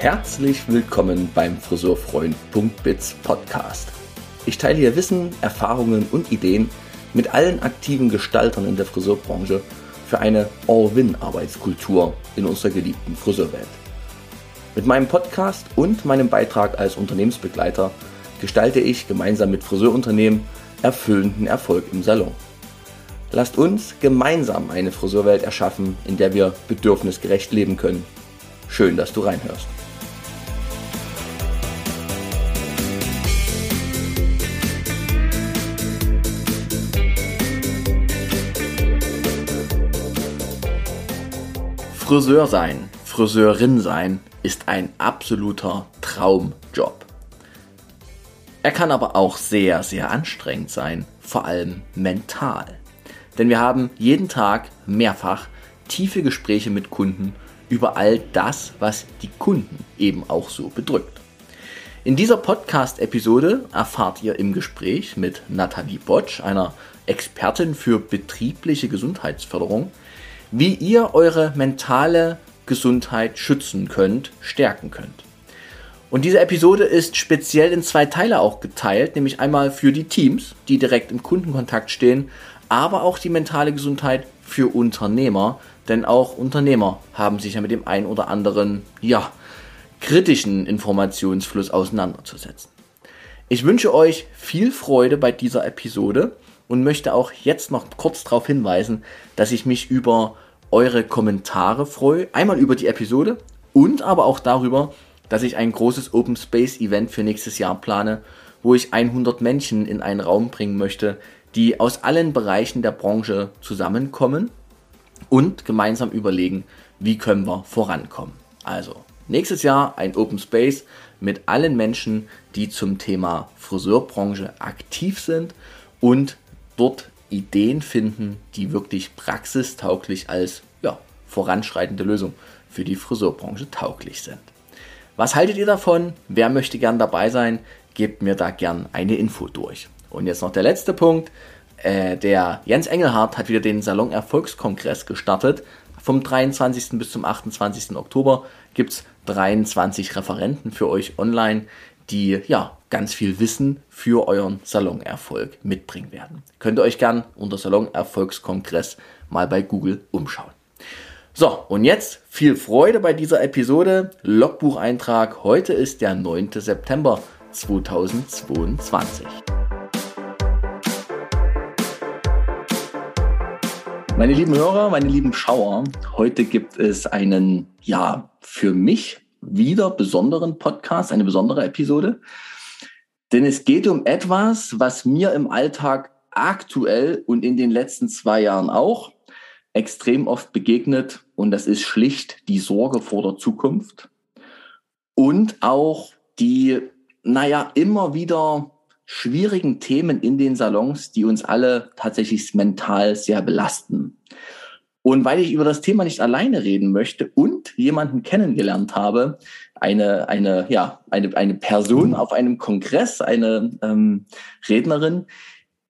Herzlich willkommen beim Friseurfreund.biz Podcast. Ich teile hier Wissen, Erfahrungen und Ideen mit allen aktiven Gestaltern in der Friseurbranche für eine All-Win-Arbeitskultur in unserer geliebten Friseurwelt. Mit meinem Podcast und meinem Beitrag als Unternehmensbegleiter gestalte ich gemeinsam mit Friseurunternehmen erfüllenden Erfolg im Salon. Lasst uns gemeinsam eine Friseurwelt erschaffen, in der wir bedürfnisgerecht leben können. Schön, dass du reinhörst. Friseur sein, Friseurin sein ist ein absoluter Traumjob. Er kann aber auch sehr, sehr anstrengend sein, vor allem mental. Denn wir haben jeden Tag mehrfach tiefe Gespräche mit Kunden über all das, was die Kunden eben auch so bedrückt. In dieser Podcast-Episode erfahrt ihr im Gespräch mit Nathalie Botsch, einer Expertin für betriebliche Gesundheitsförderung, wie ihr eure mentale Gesundheit schützen könnt, stärken könnt. Und diese Episode ist speziell in zwei Teile auch geteilt, nämlich einmal für die Teams, die direkt im Kundenkontakt stehen, aber auch die mentale Gesundheit für Unternehmer, denn auch Unternehmer haben sich ja mit dem ein oder anderen, ja, kritischen Informationsfluss auseinanderzusetzen. Ich wünsche euch viel Freude bei dieser Episode und möchte auch jetzt noch kurz darauf hinweisen, dass ich mich über eure Kommentare freue. Einmal über die Episode und aber auch darüber, dass ich ein großes Open Space Event für nächstes Jahr plane, wo ich 100 Menschen in einen Raum bringen möchte, die aus allen Bereichen der Branche zusammenkommen und gemeinsam überlegen, wie können wir vorankommen. Also nächstes Jahr ein Open Space mit allen Menschen, die zum Thema Friseurbranche aktiv sind und dort Ideen finden, die wirklich praxistauglich als ja, voranschreitende Lösung für die Friseurbranche tauglich sind. Was haltet ihr davon? Wer möchte gern dabei sein? Gebt mir da gern eine Info durch. Und jetzt noch der letzte Punkt. Äh, der Jens Engelhardt hat wieder den Salon Erfolgskongress gestartet. Vom 23. bis zum 28. Oktober gibt es 23 Referenten für euch online, die ja ganz viel Wissen für euren Salonerfolg mitbringen werden. Könnt ihr euch gern unter Salonerfolgskongress mal bei Google umschauen. So, und jetzt viel Freude bei dieser Episode. Logbucheintrag. Heute ist der 9. September 2022. Meine lieben Hörer, meine lieben Schauer, heute gibt es einen, ja, für mich wieder besonderen Podcast, eine besondere Episode. Denn es geht um etwas, was mir im Alltag aktuell und in den letzten zwei Jahren auch extrem oft begegnet. Und das ist schlicht die Sorge vor der Zukunft und auch die, naja, immer wieder schwierigen Themen in den Salons, die uns alle tatsächlich mental sehr belasten. Und weil ich über das Thema nicht alleine reden möchte und jemanden kennengelernt habe, eine, eine, ja, eine, eine Person auf einem Kongress, eine ähm, Rednerin,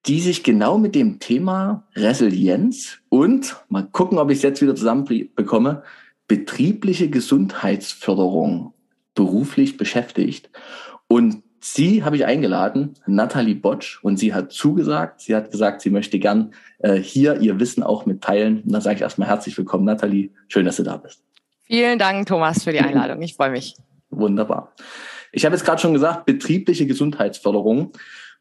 die sich genau mit dem Thema Resilienz und, mal gucken, ob ich es jetzt wieder zusammenbekomme, betriebliche Gesundheitsförderung beruflich beschäftigt. Und sie habe ich eingeladen, Nathalie Botsch, und sie hat zugesagt. Sie hat gesagt, sie möchte gern äh, hier ihr Wissen auch mitteilen. Und dann sage ich erstmal herzlich willkommen, Nathalie. Schön, dass du da bist. Vielen Dank, Thomas, für die Einladung. Ich freue mich. Wunderbar. Ich habe jetzt gerade schon gesagt, betriebliche Gesundheitsförderung.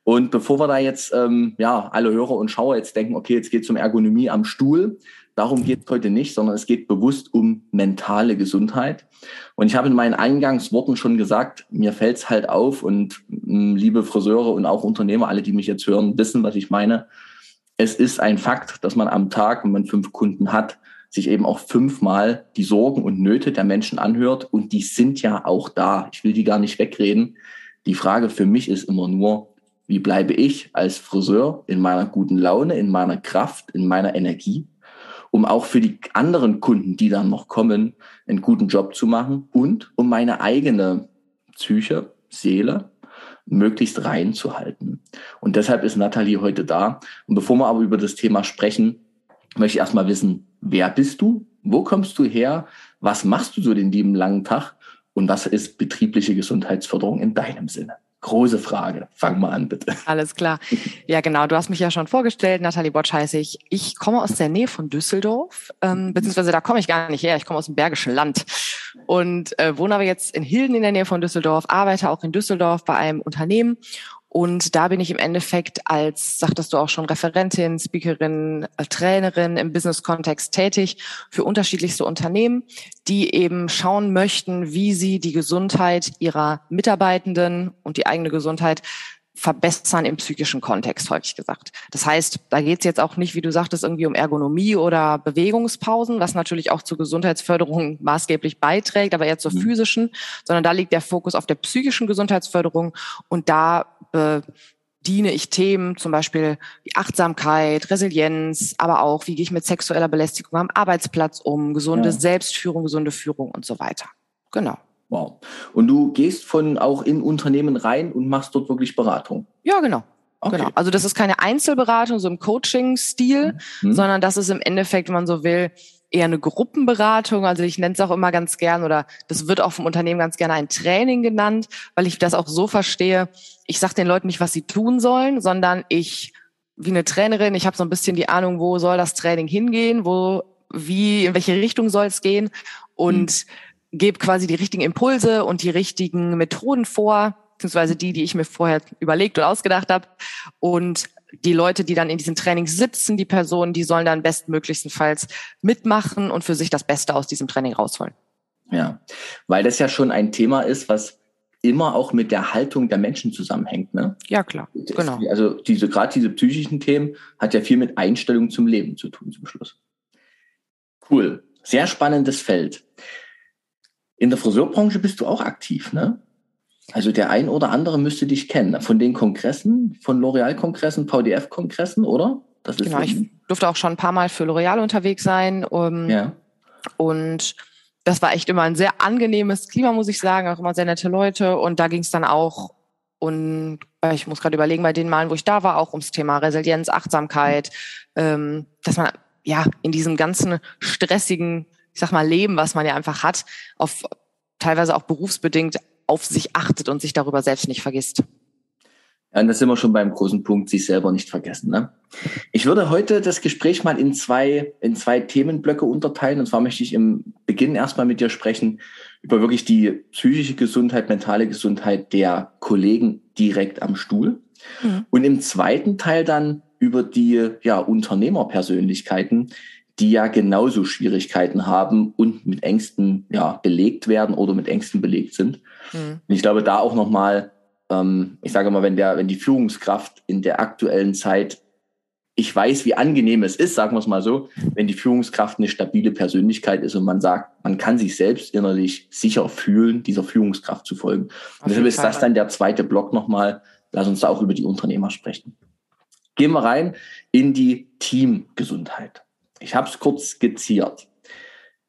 Und bevor wir da jetzt, ähm, ja, alle Hörer und Schauer jetzt denken, okay, jetzt geht es um Ergonomie am Stuhl, darum geht es heute nicht, sondern es geht bewusst um mentale Gesundheit. Und ich habe in meinen Eingangsworten schon gesagt, mir fällt es halt auf und mh, liebe Friseure und auch Unternehmer, alle, die mich jetzt hören, wissen, was ich meine. Es ist ein Fakt, dass man am Tag, wenn man fünf Kunden hat, sich eben auch fünfmal die Sorgen und Nöte der Menschen anhört. Und die sind ja auch da. Ich will die gar nicht wegreden. Die Frage für mich ist immer nur, wie bleibe ich als Friseur in meiner guten Laune, in meiner Kraft, in meiner Energie, um auch für die anderen Kunden, die dann noch kommen, einen guten Job zu machen und um meine eigene Psyche, Seele möglichst rein zu halten. Und deshalb ist Nathalie heute da. Und bevor wir aber über das Thema sprechen, möchte ich erstmal wissen, wer bist du? Wo kommst du her? Was machst du so den lieben langen Tag? und was ist betriebliche Gesundheitsförderung in deinem Sinne? Große Frage. Fang mal an, bitte. Alles klar. Ja, genau. Du hast mich ja schon vorgestellt. Nathalie Botsch heiße ich. Ich komme aus der Nähe von Düsseldorf, ähm, beziehungsweise da komme ich gar nicht her. Ich komme aus dem Bergischen Land und äh, wohne aber jetzt in Hilden in der Nähe von Düsseldorf, arbeite auch in Düsseldorf bei einem Unternehmen und da bin ich im Endeffekt als, sagtest du auch schon, Referentin, Speakerin, äh, Trainerin im Business-Kontext tätig für unterschiedlichste Unternehmen, die eben schauen möchten, wie sie die Gesundheit ihrer Mitarbeitenden und die eigene Gesundheit verbessern im psychischen Kontext, häufig gesagt. Das heißt, da geht es jetzt auch nicht, wie du sagtest, irgendwie um Ergonomie oder Bewegungspausen, was natürlich auch zur Gesundheitsförderung maßgeblich beiträgt, aber eher zur mhm. physischen, sondern da liegt der Fokus auf der psychischen Gesundheitsförderung und da bediene ich Themen, zum Beispiel wie Achtsamkeit, Resilienz, aber auch, wie gehe ich mit sexueller Belästigung am Arbeitsplatz um, gesunde ja. Selbstführung, gesunde Führung und so weiter. Genau. Wow. Und du gehst von auch in Unternehmen rein und machst dort wirklich Beratung? Ja, genau. Okay. Genau. Also das ist keine Einzelberatung, so im Coaching-Stil, mhm. sondern das ist im Endeffekt, wenn man so will, eher eine Gruppenberatung. Also ich nenne es auch immer ganz gern oder das wird auch vom Unternehmen ganz gerne ein Training genannt, weil ich das auch so verstehe. Ich sage den Leuten nicht, was sie tun sollen, sondern ich wie eine Trainerin, ich habe so ein bisschen die Ahnung, wo soll das Training hingehen, wo, wie, in welche Richtung soll es gehen und mhm. Gebe quasi die richtigen Impulse und die richtigen Methoden vor, beziehungsweise die, die ich mir vorher überlegt und ausgedacht habe. Und die Leute, die dann in diesem Training sitzen, die Personen, die sollen dann bestmöglichstenfalls mitmachen und für sich das Beste aus diesem Training rausholen. Ja, weil das ja schon ein Thema ist, was immer auch mit der Haltung der Menschen zusammenhängt. Ne? Ja, klar. Genau. Also diese, gerade diese psychischen Themen hat ja viel mit Einstellung zum Leben zu tun zum Schluss. Cool. Sehr spannendes Feld. In der Friseurbranche bist du auch aktiv, ne? Also der ein oder andere müsste dich kennen. Von den Kongressen, von L'Oreal-Kongressen, VDF-Kongressen, oder? Das ist genau, ich durfte auch schon ein paar Mal für L'Oreal unterwegs sein. Um, ja. Und das war echt immer ein sehr angenehmes Klima, muss ich sagen, auch immer sehr nette Leute. Und da ging es dann auch, und äh, ich muss gerade überlegen, bei den Malen, wo ich da war, auch ums Thema Resilienz, Achtsamkeit, ähm, dass man ja in diesem ganzen stressigen, ich sag mal, Leben, was man ja einfach hat, auf teilweise auch berufsbedingt auf sich achtet und sich darüber selbst nicht vergisst. Ja, und da sind wir schon beim großen Punkt, sich selber nicht vergessen. Ne? Ich würde heute das Gespräch mal in zwei, in zwei Themenblöcke unterteilen. Und zwar möchte ich im Beginn erstmal mit dir sprechen über wirklich die psychische Gesundheit, mentale Gesundheit der Kollegen direkt am Stuhl. Mhm. Und im zweiten Teil dann über die ja, Unternehmerpersönlichkeiten, die ja genauso Schwierigkeiten haben und mit Ängsten ja, belegt werden oder mit Ängsten belegt sind. Mhm. Und ich glaube, da auch nochmal, ähm, ich sage mal, wenn der, wenn die Führungskraft in der aktuellen Zeit, ich weiß, wie angenehm es ist, sagen wir es mal so, wenn die Führungskraft eine stabile Persönlichkeit ist und man sagt, man kann sich selbst innerlich sicher fühlen, dieser Führungskraft zu folgen. Und deshalb ist das dann der zweite Block nochmal. Lass uns da auch über die Unternehmer sprechen. Gehen wir rein in die Teamgesundheit. Ich habe es kurz skizziert.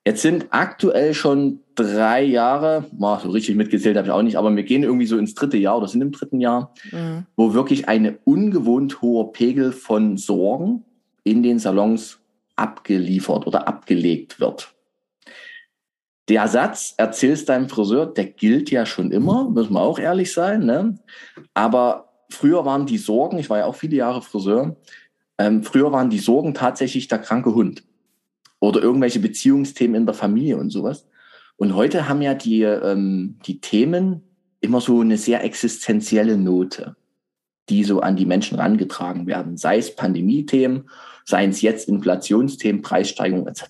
Jetzt sind aktuell schon drei Jahre, boah, so richtig mitgezählt habe ich auch nicht, aber wir gehen irgendwie so ins dritte Jahr oder sind im dritten Jahr, mhm. wo wirklich eine ungewohnt hohe Pegel von Sorgen in den Salons abgeliefert oder abgelegt wird. Der Satz, erzählst deinem Friseur, der gilt ja schon immer, müssen wir auch ehrlich sein. Ne? Aber früher waren die Sorgen, ich war ja auch viele Jahre Friseur, ähm, früher waren die Sorgen tatsächlich der kranke Hund oder irgendwelche Beziehungsthemen in der Familie und sowas. Und heute haben ja die, ähm, die Themen immer so eine sehr existenzielle Note, die so an die Menschen rangetragen werden, sei es Pandemie-Themen, seien es jetzt Inflationsthemen, Preissteigerung etc.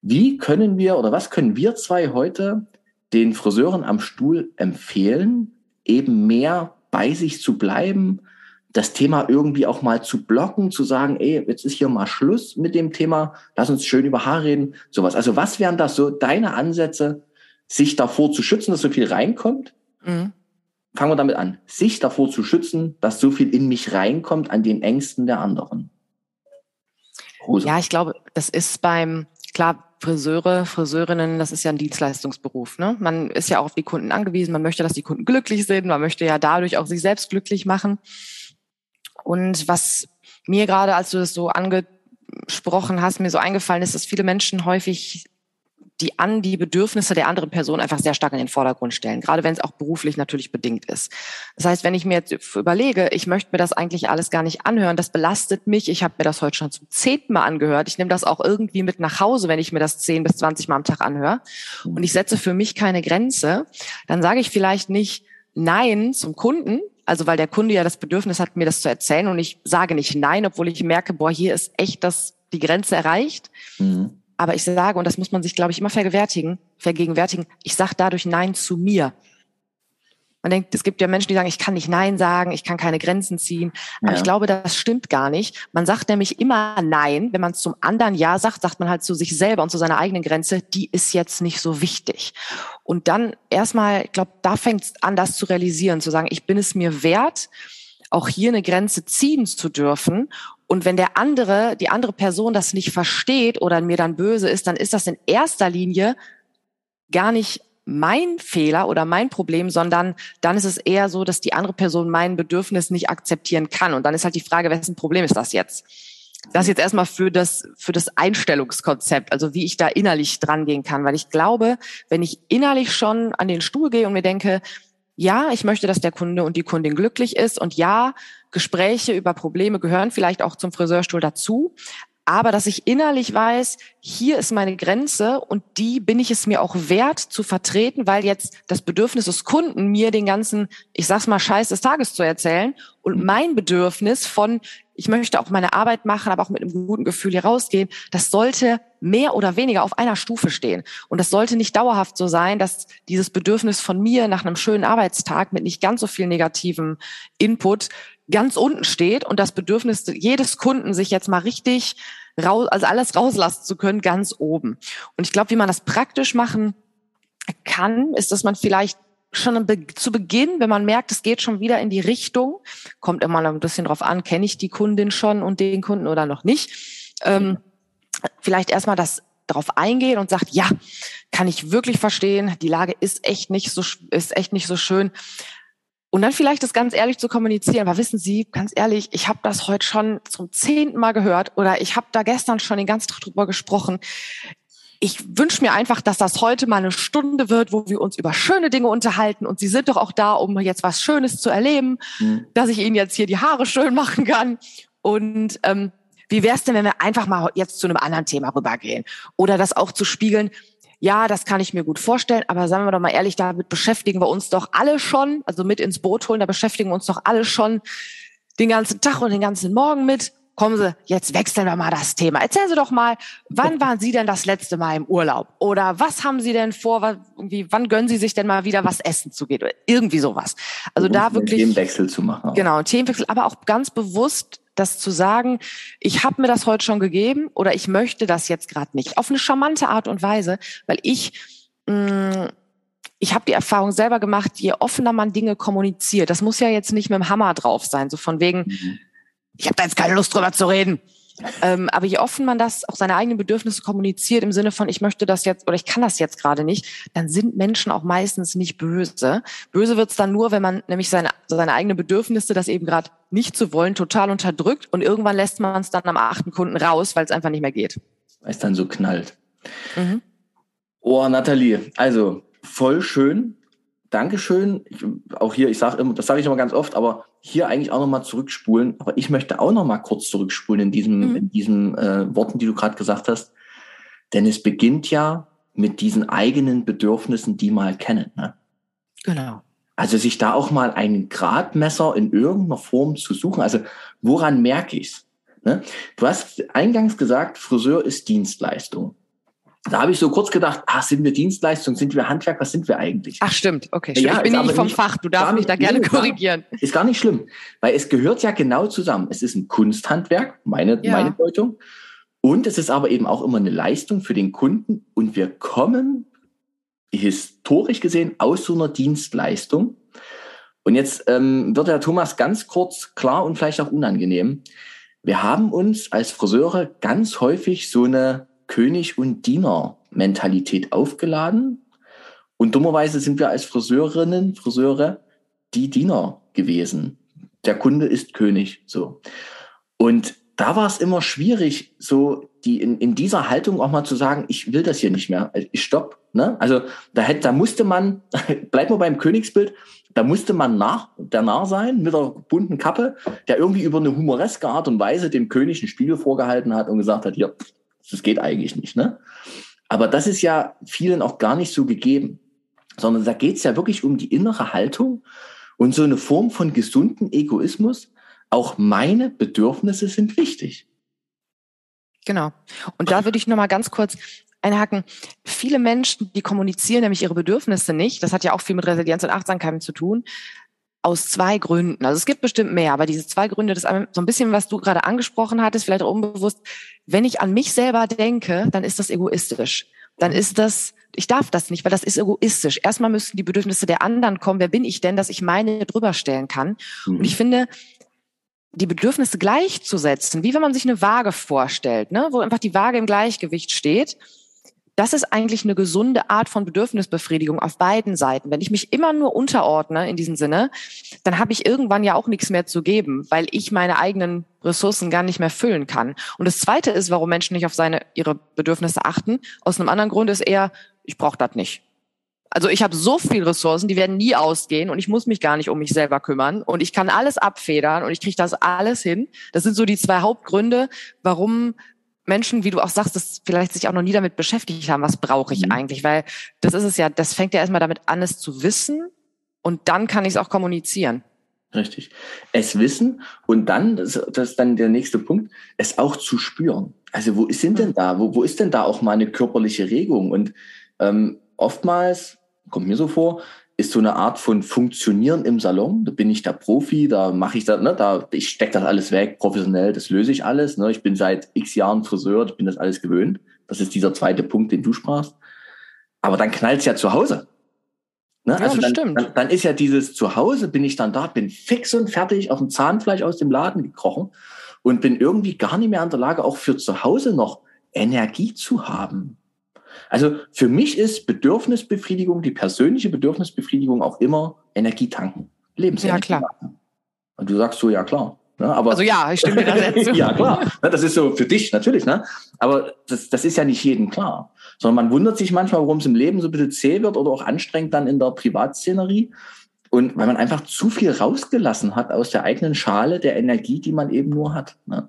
Wie können wir oder was können wir zwei heute den Friseuren am Stuhl empfehlen, eben mehr bei sich zu bleiben, das Thema irgendwie auch mal zu blocken, zu sagen, ey, jetzt ist hier mal Schluss mit dem Thema, lass uns schön über Haar reden, sowas. Also was wären das so deine Ansätze, sich davor zu schützen, dass so viel reinkommt? Mhm. Fangen wir damit an. Sich davor zu schützen, dass so viel in mich reinkommt an den Ängsten der anderen. Rosa. Ja, ich glaube, das ist beim, klar, Friseure, Friseurinnen, das ist ja ein Dienstleistungsberuf. Ne? Man ist ja auch auf die Kunden angewiesen, man möchte, dass die Kunden glücklich sind, man möchte ja dadurch auch sich selbst glücklich machen. Und was mir gerade, als du das so angesprochen hast, mir so eingefallen ist, dass viele Menschen häufig die an die Bedürfnisse der anderen Person einfach sehr stark in den Vordergrund stellen, gerade wenn es auch beruflich natürlich bedingt ist. Das heißt, wenn ich mir jetzt überlege, ich möchte mir das eigentlich alles gar nicht anhören, das belastet mich, ich habe mir das heute schon zum zehnten Mal angehört, ich nehme das auch irgendwie mit nach Hause, wenn ich mir das zehn bis zwanzig Mal am Tag anhöre. Und ich setze für mich keine Grenze, dann sage ich vielleicht nicht Nein zum Kunden, also weil der Kunde ja das Bedürfnis hat, mir das zu erzählen und ich sage nicht Nein, obwohl ich merke, boah, hier ist echt das, die Grenze erreicht. Mhm. Aber ich sage, und das muss man sich, glaube ich, immer vergegenwärtigen, vergegenwärtigen, ich sage dadurch Nein zu mir. Man denkt, es gibt ja Menschen, die sagen, ich kann nicht Nein sagen, ich kann keine Grenzen ziehen. Aber ja. ich glaube, das stimmt gar nicht. Man sagt nämlich immer Nein. Wenn man es zum anderen Ja sagt, sagt man halt zu sich selber und zu seiner eigenen Grenze, die ist jetzt nicht so wichtig. Und dann erstmal, ich glaube, da fängt es an, das zu realisieren, zu sagen, ich bin es mir wert, auch hier eine Grenze ziehen zu dürfen. Und wenn der andere, die andere Person das nicht versteht oder mir dann böse ist, dann ist das in erster Linie gar nicht mein Fehler oder mein Problem, sondern dann ist es eher so, dass die andere Person mein Bedürfnis nicht akzeptieren kann. Und dann ist halt die Frage, wessen Problem ist das jetzt? Das jetzt erstmal für das, für das Einstellungskonzept, also wie ich da innerlich dran gehen kann. Weil ich glaube, wenn ich innerlich schon an den Stuhl gehe und mir denke, ja, ich möchte, dass der Kunde und die Kundin glücklich ist und ja, Gespräche über Probleme gehören vielleicht auch zum Friseurstuhl dazu, aber dass ich innerlich weiß, hier ist meine Grenze und die bin ich es mir auch wert zu vertreten, weil jetzt das Bedürfnis des Kunden mir den ganzen, ich sag's mal, Scheiß des Tages zu erzählen und mein Bedürfnis von, ich möchte auch meine Arbeit machen, aber auch mit einem guten Gefühl hier rausgehen, das sollte mehr oder weniger auf einer Stufe stehen. Und das sollte nicht dauerhaft so sein, dass dieses Bedürfnis von mir nach einem schönen Arbeitstag mit nicht ganz so viel negativem Input ganz unten steht und das Bedürfnis jedes Kunden, sich jetzt mal richtig raus, also alles rauslassen zu können, ganz oben. Und ich glaube, wie man das praktisch machen kann, ist, dass man vielleicht schon zu Beginn, wenn man merkt, es geht schon wieder in die Richtung, kommt immer noch ein bisschen drauf an, kenne ich die Kundin schon und den Kunden oder noch nicht, ähm, vielleicht erstmal das darauf eingehen und sagt, ja, kann ich wirklich verstehen, die Lage ist echt nicht so, ist echt nicht so schön. Und dann vielleicht das ganz ehrlich zu kommunizieren. Aber wissen Sie, ganz ehrlich, ich habe das heute schon zum zehnten Mal gehört oder ich habe da gestern schon den ganzen Tag drüber gesprochen. Ich wünsche mir einfach, dass das heute mal eine Stunde wird, wo wir uns über schöne Dinge unterhalten. Und Sie sind doch auch da, um jetzt was Schönes zu erleben, mhm. dass ich Ihnen jetzt hier die Haare schön machen kann. Und ähm, wie wäre es denn, wenn wir einfach mal jetzt zu einem anderen Thema rübergehen? Oder das auch zu spiegeln, ja, das kann ich mir gut vorstellen, aber sagen wir doch mal ehrlich, damit beschäftigen wir uns doch alle schon, also mit ins Boot holen, da beschäftigen wir uns doch alle schon den ganzen Tag und den ganzen Morgen mit. Kommen Sie, jetzt wechseln wir mal das Thema. Erzählen Sie doch mal, wann waren Sie denn das letzte Mal im Urlaub? Oder was haben Sie denn vor? Was, irgendwie, wann gönnen Sie sich denn mal wieder was essen zu gehen? Oder irgendwie sowas. Also und da wirklich. Themenwechsel zu machen. Genau, Themenwechsel, aber auch ganz bewusst das zu sagen, ich habe mir das heute schon gegeben oder ich möchte das jetzt gerade nicht. Auf eine charmante Art und Weise, weil ich mh, mm, ich habe die Erfahrung selber gemacht, je offener man Dinge kommuniziert, das muss ja jetzt nicht mit dem Hammer drauf sein, so von wegen, mhm. Ich habe da jetzt keine Lust drüber zu reden. Ähm, aber je offen man das, auch seine eigenen Bedürfnisse kommuniziert im Sinne von, ich möchte das jetzt oder ich kann das jetzt gerade nicht, dann sind Menschen auch meistens nicht böse. Böse wird's dann nur, wenn man nämlich seine, seine eigenen Bedürfnisse, das eben gerade nicht zu wollen, total unterdrückt und irgendwann lässt man es dann am achten Kunden raus, weil es einfach nicht mehr geht. Weil es dann so knallt. Mhm. Oh, Nathalie, also voll schön. Dankeschön. Ich, auch hier, ich sage immer, das sage ich immer ganz oft, aber hier eigentlich auch nochmal zurückspulen. Aber ich möchte auch nochmal kurz zurückspulen in diesem, mhm. in diesen äh, Worten, die du gerade gesagt hast. Denn es beginnt ja mit diesen eigenen Bedürfnissen, die mal kennen. Ne? Genau. Also sich da auch mal ein Gradmesser in irgendeiner Form zu suchen. Also woran merke ich's? Ne? Du hast eingangs gesagt, Friseur ist Dienstleistung. Da habe ich so kurz gedacht, ah, sind wir Dienstleistung, sind wir Handwerk, was sind wir eigentlich? Ach stimmt, okay. Ja, ich bin nicht vom nicht, Fach, du darfst mich da gerne korrigieren. Ist gar nicht schlimm, weil es gehört ja genau zusammen. Es ist ein Kunsthandwerk, meine, ja. meine Deutung. Und es ist aber eben auch immer eine Leistung für den Kunden. Und wir kommen historisch gesehen aus so einer Dienstleistung. Und jetzt ähm, wird der Thomas ganz kurz klar und vielleicht auch unangenehm. Wir haben uns als Friseure ganz häufig so eine König- und Diener-Mentalität aufgeladen. Und dummerweise sind wir als Friseurinnen, Friseure die Diener gewesen. Der Kunde ist König, so. Und da war es immer schwierig, so die in, in dieser Haltung auch mal zu sagen, ich will das hier nicht mehr, ich stopp. Ne? Also da hätte, da musste man, bleib mal beim Königsbild, da musste man nach, der Narr sein mit der bunten Kappe, der irgendwie über eine humoreske Art und Weise dem König einen Spiegel vorgehalten hat und gesagt hat, hier, das geht eigentlich nicht. Ne? Aber das ist ja vielen auch gar nicht so gegeben, sondern da geht es ja wirklich um die innere Haltung und so eine Form von gesunden Egoismus. Auch meine Bedürfnisse sind wichtig. Genau. Und da würde ich noch mal ganz kurz einhaken. Viele Menschen, die kommunizieren nämlich ihre Bedürfnisse nicht. Das hat ja auch viel mit Resilienz und Achtsamkeit zu tun. Aus zwei Gründen. Also es gibt bestimmt mehr, aber diese zwei Gründe, das ist so ein bisschen, was du gerade angesprochen hattest, vielleicht auch unbewusst. Wenn ich an mich selber denke, dann ist das egoistisch. Dann ist das, ich darf das nicht, weil das ist egoistisch. Erstmal müssen die Bedürfnisse der anderen kommen. Wer bin ich denn, dass ich meine drüber stellen kann? Mhm. Und ich finde, die Bedürfnisse gleichzusetzen, wie wenn man sich eine Waage vorstellt, ne, wo einfach die Waage im Gleichgewicht steht das ist eigentlich eine gesunde Art von Bedürfnisbefriedigung auf beiden Seiten. Wenn ich mich immer nur unterordne in diesem Sinne, dann habe ich irgendwann ja auch nichts mehr zu geben, weil ich meine eigenen Ressourcen gar nicht mehr füllen kann. Und das Zweite ist, warum Menschen nicht auf seine ihre Bedürfnisse achten. Aus einem anderen Grund ist eher, ich brauche das nicht. Also ich habe so viel Ressourcen, die werden nie ausgehen und ich muss mich gar nicht um mich selber kümmern und ich kann alles abfedern und ich kriege das alles hin. Das sind so die zwei Hauptgründe, warum Menschen, wie du auch sagst, das vielleicht sich auch noch nie damit beschäftigt haben, was brauche ich mhm. eigentlich? Weil das ist es ja, das fängt ja erstmal damit an, es zu wissen und dann kann ich es auch kommunizieren. Richtig. Es wissen und dann, das, ist dann der nächste Punkt, es auch zu spüren. Also wo sind denn da, wo, wo ist denn da auch mal eine körperliche Regung? Und ähm, oftmals, kommt mir so vor, ist so eine Art von Funktionieren im Salon. Da bin ich der Profi, da mache ich das, ne, da, ich stecke das alles weg, professionell, das löse ich alles. Ne. Ich bin seit x Jahren Friseur, ich bin das alles gewöhnt. Das ist dieser zweite Punkt, den du sprachst. Aber dann knallt es ja zu Hause. Ne? Ja, also dann, dann, dann, ist ja dieses Zuhause, bin ich dann da, bin fix und fertig auf dem Zahnfleisch aus dem Laden gekrochen und bin irgendwie gar nicht mehr in der Lage, auch für zu Hause noch Energie zu haben. Also für mich ist Bedürfnisbefriedigung, die persönliche Bedürfnisbefriedigung auch immer Energie tanken, Lebensenergie. Ja, klar. Und du sagst so, ja klar. Ne? Aber, also ja, ich stimme dir da zu. ja, klar. Ne, das ist so für dich natürlich, ne? Aber das, das ist ja nicht jedem klar. Sondern man wundert sich manchmal, warum es im Leben so ein bisschen zäh wird oder auch anstrengend dann in der Privatszenerie. Und weil man einfach zu viel rausgelassen hat aus der eigenen Schale der Energie, die man eben nur hat. Ne?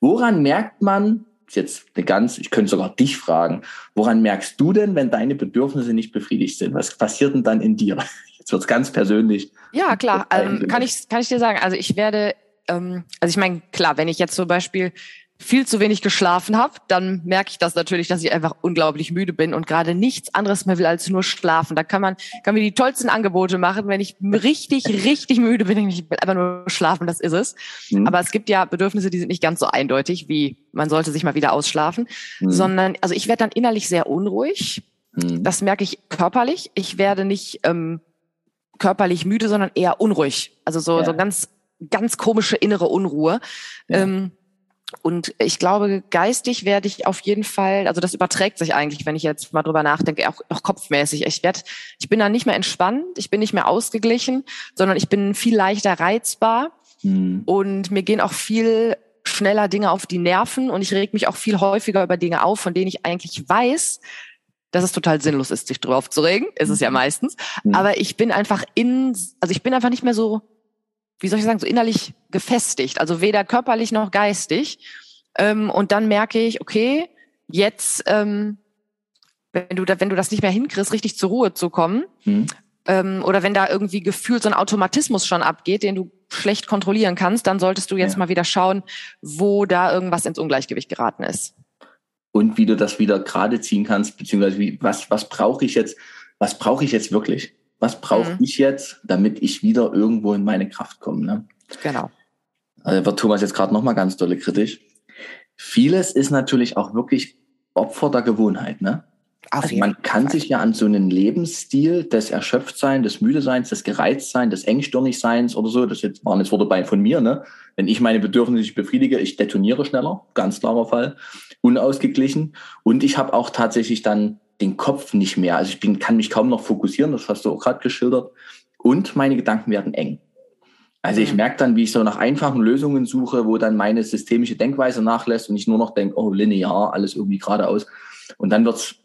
Woran merkt man, jetzt eine ganz, ich könnte sogar dich fragen, woran merkst du denn, wenn deine Bedürfnisse nicht befriedigt sind? Was passiert denn dann in dir? Jetzt wird's ganz persönlich. Ja, klar, ähm, kann ich, kann ich dir sagen. Also ich werde, ähm, also ich meine, klar, wenn ich jetzt zum Beispiel viel zu wenig geschlafen habe, dann merke ich das natürlich, dass ich einfach unglaublich müde bin und gerade nichts anderes mehr will als nur schlafen. Da kann man kann mir die tollsten Angebote machen, wenn ich richtig richtig müde bin, ich will einfach nur schlafen, das ist es. Mhm. Aber es gibt ja Bedürfnisse, die sind nicht ganz so eindeutig, wie man sollte sich mal wieder ausschlafen, mhm. sondern also ich werde dann innerlich sehr unruhig. Mhm. Das merke ich körperlich. Ich werde nicht ähm, körperlich müde, sondern eher unruhig. Also so ja. so ganz ganz komische innere Unruhe. Ja. Ähm, und ich glaube, geistig werde ich auf jeden Fall, also das überträgt sich eigentlich, wenn ich jetzt mal drüber nachdenke, auch, auch kopfmäßig. Ich werde, ich bin dann nicht mehr entspannt, ich bin nicht mehr ausgeglichen, sondern ich bin viel leichter reizbar mhm. und mir gehen auch viel schneller Dinge auf die Nerven und ich reg mich auch viel häufiger über Dinge auf, von denen ich eigentlich weiß, dass es total sinnlos ist, sich drüber aufzuregen. Ist es ja mhm. meistens. Mhm. Aber ich bin einfach in, also ich bin einfach nicht mehr so wie soll ich sagen, so innerlich gefestigt, also weder körperlich noch geistig. Ähm, und dann merke ich, okay, jetzt, ähm, wenn du, da, wenn du das nicht mehr hinkriegst, richtig zur Ruhe zu kommen, mhm. ähm, oder wenn da irgendwie gefühlt so ein Automatismus schon abgeht, den du schlecht kontrollieren kannst, dann solltest du jetzt ja. mal wieder schauen, wo da irgendwas ins Ungleichgewicht geraten ist. Und wie du das wieder gerade ziehen kannst, beziehungsweise wie, was, was brauche ich jetzt, was brauche ich jetzt wirklich? Was brauche mhm. ich jetzt, damit ich wieder irgendwo in meine Kraft komme? Ne? Genau. Also wird Thomas jetzt gerade nochmal ganz dolle kritisch. Vieles ist natürlich auch wirklich Opfer der Gewohnheit. Ne? Also man kann Fall. sich ja an so einen Lebensstil des Erschöpftseins, des Müdeseins, des Gereiztseins, des Engstirnigseins oder so, das jetzt waren jetzt Worte bei von mir, ne? Wenn ich meine Bedürfnisse nicht befriedige, ich detoniere schneller, ganz klarer Fall, unausgeglichen. Und ich habe auch tatsächlich dann den Kopf nicht mehr. Also ich bin, kann mich kaum noch fokussieren, das hast du auch gerade geschildert. Und meine Gedanken werden eng. Also ich mhm. merke dann, wie ich so nach einfachen Lösungen suche, wo dann meine systemische Denkweise nachlässt und ich nur noch denke, oh, linear, alles irgendwie geradeaus. Und dann wird's,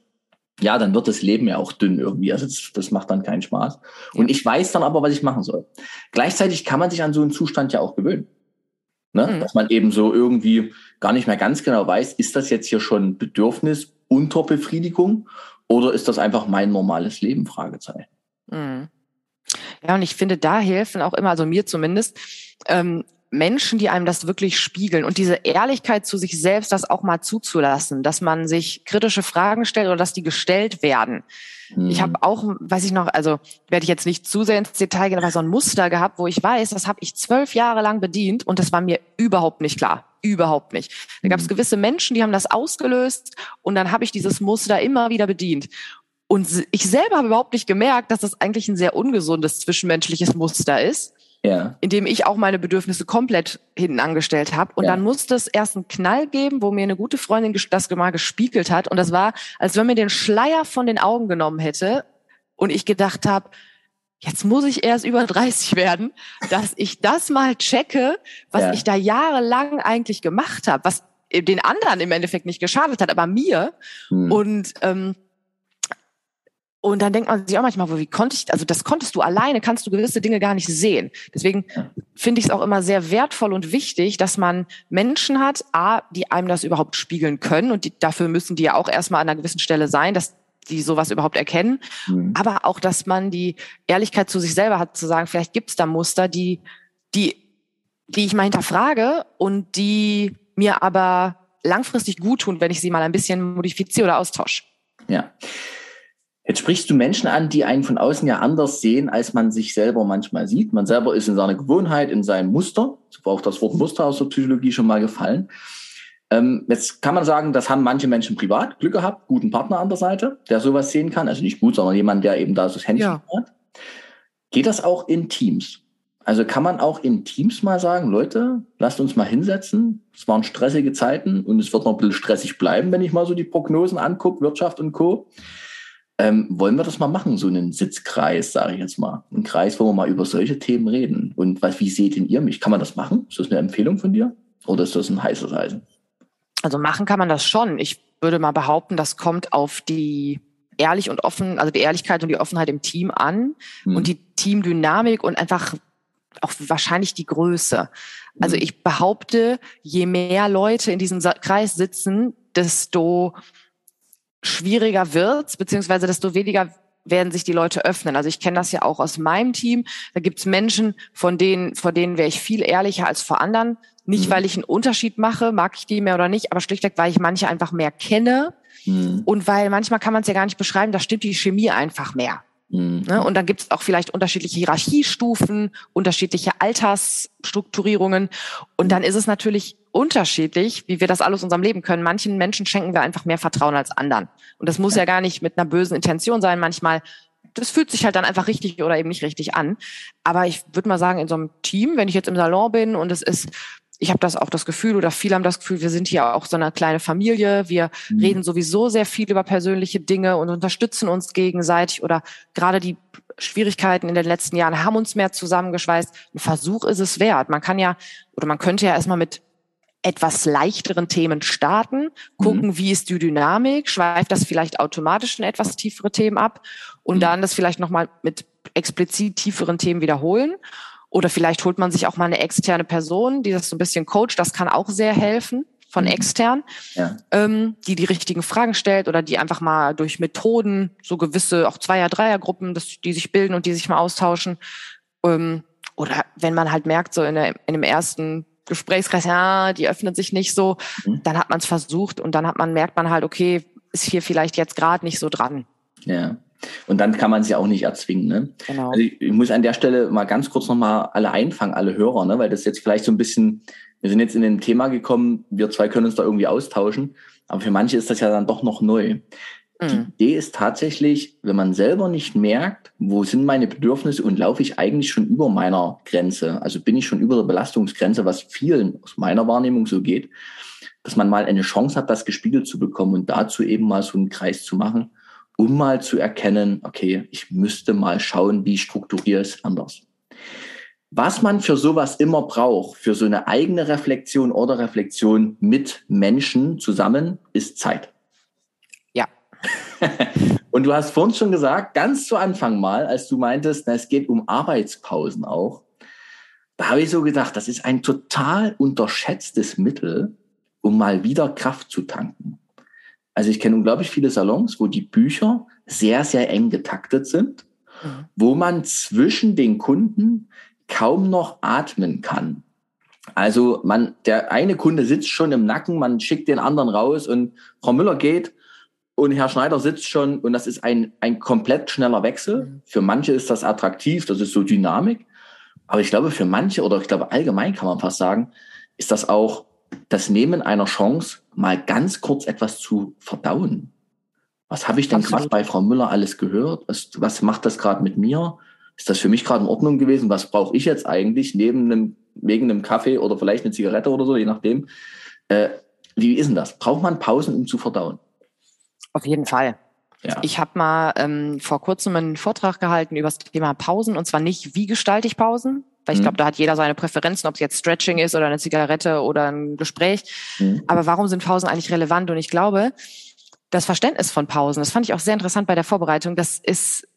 ja, dann wird das Leben ja auch dünn irgendwie. Also das, das macht dann keinen Spaß. Und ich weiß dann aber, was ich machen soll. Gleichzeitig kann man sich an so einen Zustand ja auch gewöhnen. Ne? Mhm. Dass man eben so irgendwie gar nicht mehr ganz genau weiß, ist das jetzt hier schon Bedürfnis unter Befriedigung oder ist das einfach mein normales Leben? Fragezeichen. Mhm. Ja, und ich finde, da helfen auch immer, also mir zumindest, ähm, Menschen, die einem das wirklich spiegeln und diese Ehrlichkeit zu sich selbst, das auch mal zuzulassen, dass man sich kritische Fragen stellt oder dass die gestellt werden. Mhm. Ich habe auch, weiß ich noch, also werde ich jetzt nicht zu sehr ins Detail gehen, aber so ein Muster gehabt, wo ich weiß, das habe ich zwölf Jahre lang bedient und das war mir überhaupt nicht klar. Überhaupt nicht. Da gab es mhm. gewisse Menschen, die haben das ausgelöst und dann habe ich dieses Muster immer wieder bedient. Und ich selber habe überhaupt nicht gemerkt, dass das eigentlich ein sehr ungesundes zwischenmenschliches Muster ist ja. in dem ich auch meine Bedürfnisse komplett hinten angestellt habe. Und ja. dann musste es erst einen Knall geben, wo mir eine gute Freundin das mal gespiegelt hat. Und das war, als wenn mir den Schleier von den Augen genommen hätte und ich gedacht habe, jetzt muss ich erst über 30 werden, dass ich das mal checke, was ja. ich da jahrelang eigentlich gemacht habe, was den anderen im Endeffekt nicht geschadet hat, aber mir. Hm. Und ähm, und dann denkt man sich auch manchmal, wie konnte ich, also das konntest du alleine, kannst du gewisse Dinge gar nicht sehen. Deswegen finde ich es auch immer sehr wertvoll und wichtig, dass man Menschen hat, A, die einem das überhaupt spiegeln können und die, dafür müssen die ja auch erstmal an einer gewissen Stelle sein, dass die sowas überhaupt erkennen. Mhm. Aber auch, dass man die Ehrlichkeit zu sich selber hat, zu sagen, vielleicht gibt es da Muster, die, die, die ich mal hinterfrage und die mir aber langfristig gut tun, wenn ich sie mal ein bisschen modifiziere oder austausche. Ja. Jetzt sprichst du Menschen an, die einen von außen ja anders sehen, als man sich selber manchmal sieht. Man selber ist in seiner Gewohnheit, in seinem Muster. So war auch das Wort Muster aus der Psychologie schon mal gefallen. Ähm, jetzt kann man sagen, das haben manche Menschen privat Glück gehabt, guten Partner an der Seite, der sowas sehen kann. Also nicht gut, sondern jemand, der eben da so das Händchen ja. hat. Geht das auch in Teams? Also kann man auch in Teams mal sagen, Leute, lasst uns mal hinsetzen. Es waren stressige Zeiten und es wird noch ein bisschen stressig bleiben, wenn ich mal so die Prognosen angucke, Wirtschaft und Co. Ähm, wollen wir das mal machen, so einen Sitzkreis, sage ich jetzt mal. Ein Kreis, wo wir mal über solche Themen reden. Und was, wie seht denn ihr mich? Kann man das machen? Ist das eine Empfehlung von dir? Oder ist das ein heißes Eisen? Also machen kann man das schon. Ich würde mal behaupten, das kommt auf die ehrlich und offen, also die Ehrlichkeit und die Offenheit im Team an hm. und die Teamdynamik und einfach auch wahrscheinlich die Größe. Also hm. ich behaupte, je mehr Leute in diesem Kreis sitzen, desto schwieriger wird's, beziehungsweise desto weniger werden sich die Leute öffnen. Also ich kenne das ja auch aus meinem Team. Da gibt's Menschen, von denen, vor denen wäre ich viel ehrlicher als vor anderen. Nicht, mhm. weil ich einen Unterschied mache, mag ich die mehr oder nicht, aber schlichtweg, weil ich manche einfach mehr kenne. Mhm. Und weil manchmal kann man es ja gar nicht beschreiben, da stimmt die Chemie einfach mehr. Mhm. Ne? Und dann gibt es auch vielleicht unterschiedliche Hierarchiestufen, unterschiedliche Altersstrukturierungen. Und dann ist es natürlich unterschiedlich, wie wir das alles unserem Leben können. Manchen Menschen schenken wir einfach mehr Vertrauen als anderen. Und das muss ja, ja gar nicht mit einer bösen Intention sein. Manchmal, das fühlt sich halt dann einfach richtig oder eben nicht richtig an. Aber ich würde mal sagen, in so einem Team, wenn ich jetzt im Salon bin und es ist ich habe das auch das Gefühl oder viele haben das Gefühl, wir sind hier auch so eine kleine Familie. Wir mhm. reden sowieso sehr viel über persönliche Dinge und unterstützen uns gegenseitig oder gerade die Schwierigkeiten in den letzten Jahren haben uns mehr zusammengeschweißt. Ein Versuch ist es wert. Man kann ja oder man könnte ja erstmal mit etwas leichteren Themen starten, gucken, mhm. wie ist die Dynamik, schweift das vielleicht automatisch in etwas tiefere Themen ab und mhm. dann das vielleicht nochmal mit explizit tieferen Themen wiederholen oder vielleicht holt man sich auch mal eine externe Person, die das so ein bisschen coacht. Das kann auch sehr helfen von mhm. extern, ja. ähm, die die richtigen Fragen stellt oder die einfach mal durch Methoden, so gewisse auch Zweier-, Dreiergruppen, das, die sich bilden und die sich mal austauschen. Ähm, oder wenn man halt merkt, so in, der, in dem ersten Gesprächskreis, ja, die öffnen sich nicht so, mhm. dann hat man es versucht und dann hat man, merkt man halt, okay, ist hier vielleicht jetzt gerade nicht so dran. Ja. Und dann kann man sie auch nicht erzwingen. Ne? Genau. Also ich, ich, muss an der Stelle mal ganz kurz nochmal alle einfangen, alle Hörer, ne? weil das jetzt vielleicht so ein bisschen, wir sind jetzt in ein Thema gekommen, wir zwei können uns da irgendwie austauschen, aber für manche ist das ja dann doch noch neu. Mhm. Die Idee ist tatsächlich, wenn man selber nicht merkt, wo sind meine Bedürfnisse und laufe ich eigentlich schon über meiner Grenze, also bin ich schon über der Belastungsgrenze, was vielen aus meiner Wahrnehmung so geht, dass man mal eine Chance hat, das gespiegelt zu bekommen und dazu eben mal so einen Kreis zu machen um mal zu erkennen, okay, ich müsste mal schauen, wie strukturiere ich es anders. Was man für sowas immer braucht, für so eine eigene Reflexion oder Reflexion mit Menschen zusammen, ist Zeit. Ja. Und du hast vorhin schon gesagt, ganz zu Anfang mal, als du meintest, na, es geht um Arbeitspausen auch, da habe ich so gedacht, das ist ein total unterschätztes Mittel, um mal wieder Kraft zu tanken. Also ich kenne unglaublich viele Salons, wo die Bücher sehr, sehr eng getaktet sind, mhm. wo man zwischen den Kunden kaum noch atmen kann. Also man, der eine Kunde sitzt schon im Nacken, man schickt den anderen raus und Frau Müller geht und Herr Schneider sitzt schon und das ist ein, ein komplett schneller Wechsel. Mhm. Für manche ist das attraktiv, das ist so Dynamik. Aber ich glaube, für manche oder ich glaube allgemein kann man fast sagen, ist das auch das Nehmen einer Chance, mal ganz kurz etwas zu verdauen. Was habe ich denn gerade bei Frau Müller alles gehört? Was, was macht das gerade mit mir? Ist das für mich gerade in Ordnung gewesen? Was brauche ich jetzt eigentlich neben einem, wegen einem Kaffee oder vielleicht eine Zigarette oder so, je nachdem? Äh, wie ist denn das? Braucht man Pausen, um zu verdauen? Auf jeden Fall. Ja. Ich habe mal ähm, vor kurzem einen Vortrag gehalten über das Thema Pausen und zwar nicht, wie gestalte ich Pausen, weil ich mhm. glaube, da hat jeder seine Präferenzen, ob es jetzt Stretching ist oder eine Zigarette oder ein Gespräch. Mhm. Aber warum sind Pausen eigentlich relevant? Und ich glaube, das Verständnis von Pausen, das fand ich auch sehr interessant bei der Vorbereitung, das ist,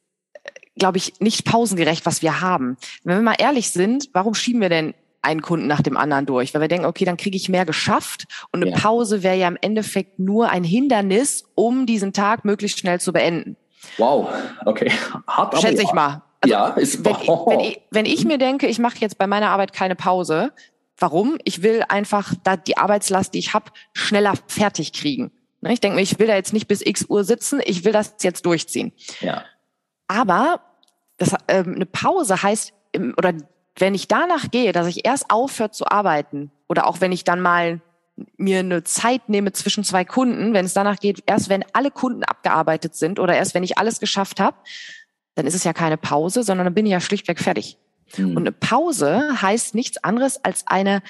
glaube ich, nicht pausengerecht, was wir haben. Wenn wir mal ehrlich sind, warum schieben wir denn einen Kunden nach dem anderen durch, weil wir denken, okay, dann kriege ich mehr geschafft und eine ja. Pause wäre ja im Endeffekt nur ein Hindernis, um diesen Tag möglichst schnell zu beenden. Wow, okay. Hart, Schätze ich mal. Also, ja, ist wenn, wenn, ich, wenn ich mir denke, ich mache jetzt bei meiner Arbeit keine Pause, warum? Ich will einfach da die Arbeitslast, die ich habe, schneller fertig kriegen. Ne, ich denke mir, ich will da jetzt nicht bis x Uhr sitzen, ich will das jetzt durchziehen. Ja. Aber das, ähm, eine Pause heißt, oder wenn ich danach gehe, dass ich erst aufhöre zu arbeiten oder auch wenn ich dann mal mir eine Zeit nehme zwischen zwei Kunden, wenn es danach geht, erst wenn alle Kunden abgearbeitet sind oder erst wenn ich alles geschafft habe, dann ist es ja keine Pause, sondern dann bin ich ja schlichtweg fertig. Mhm. Und eine Pause heißt nichts anderes als eine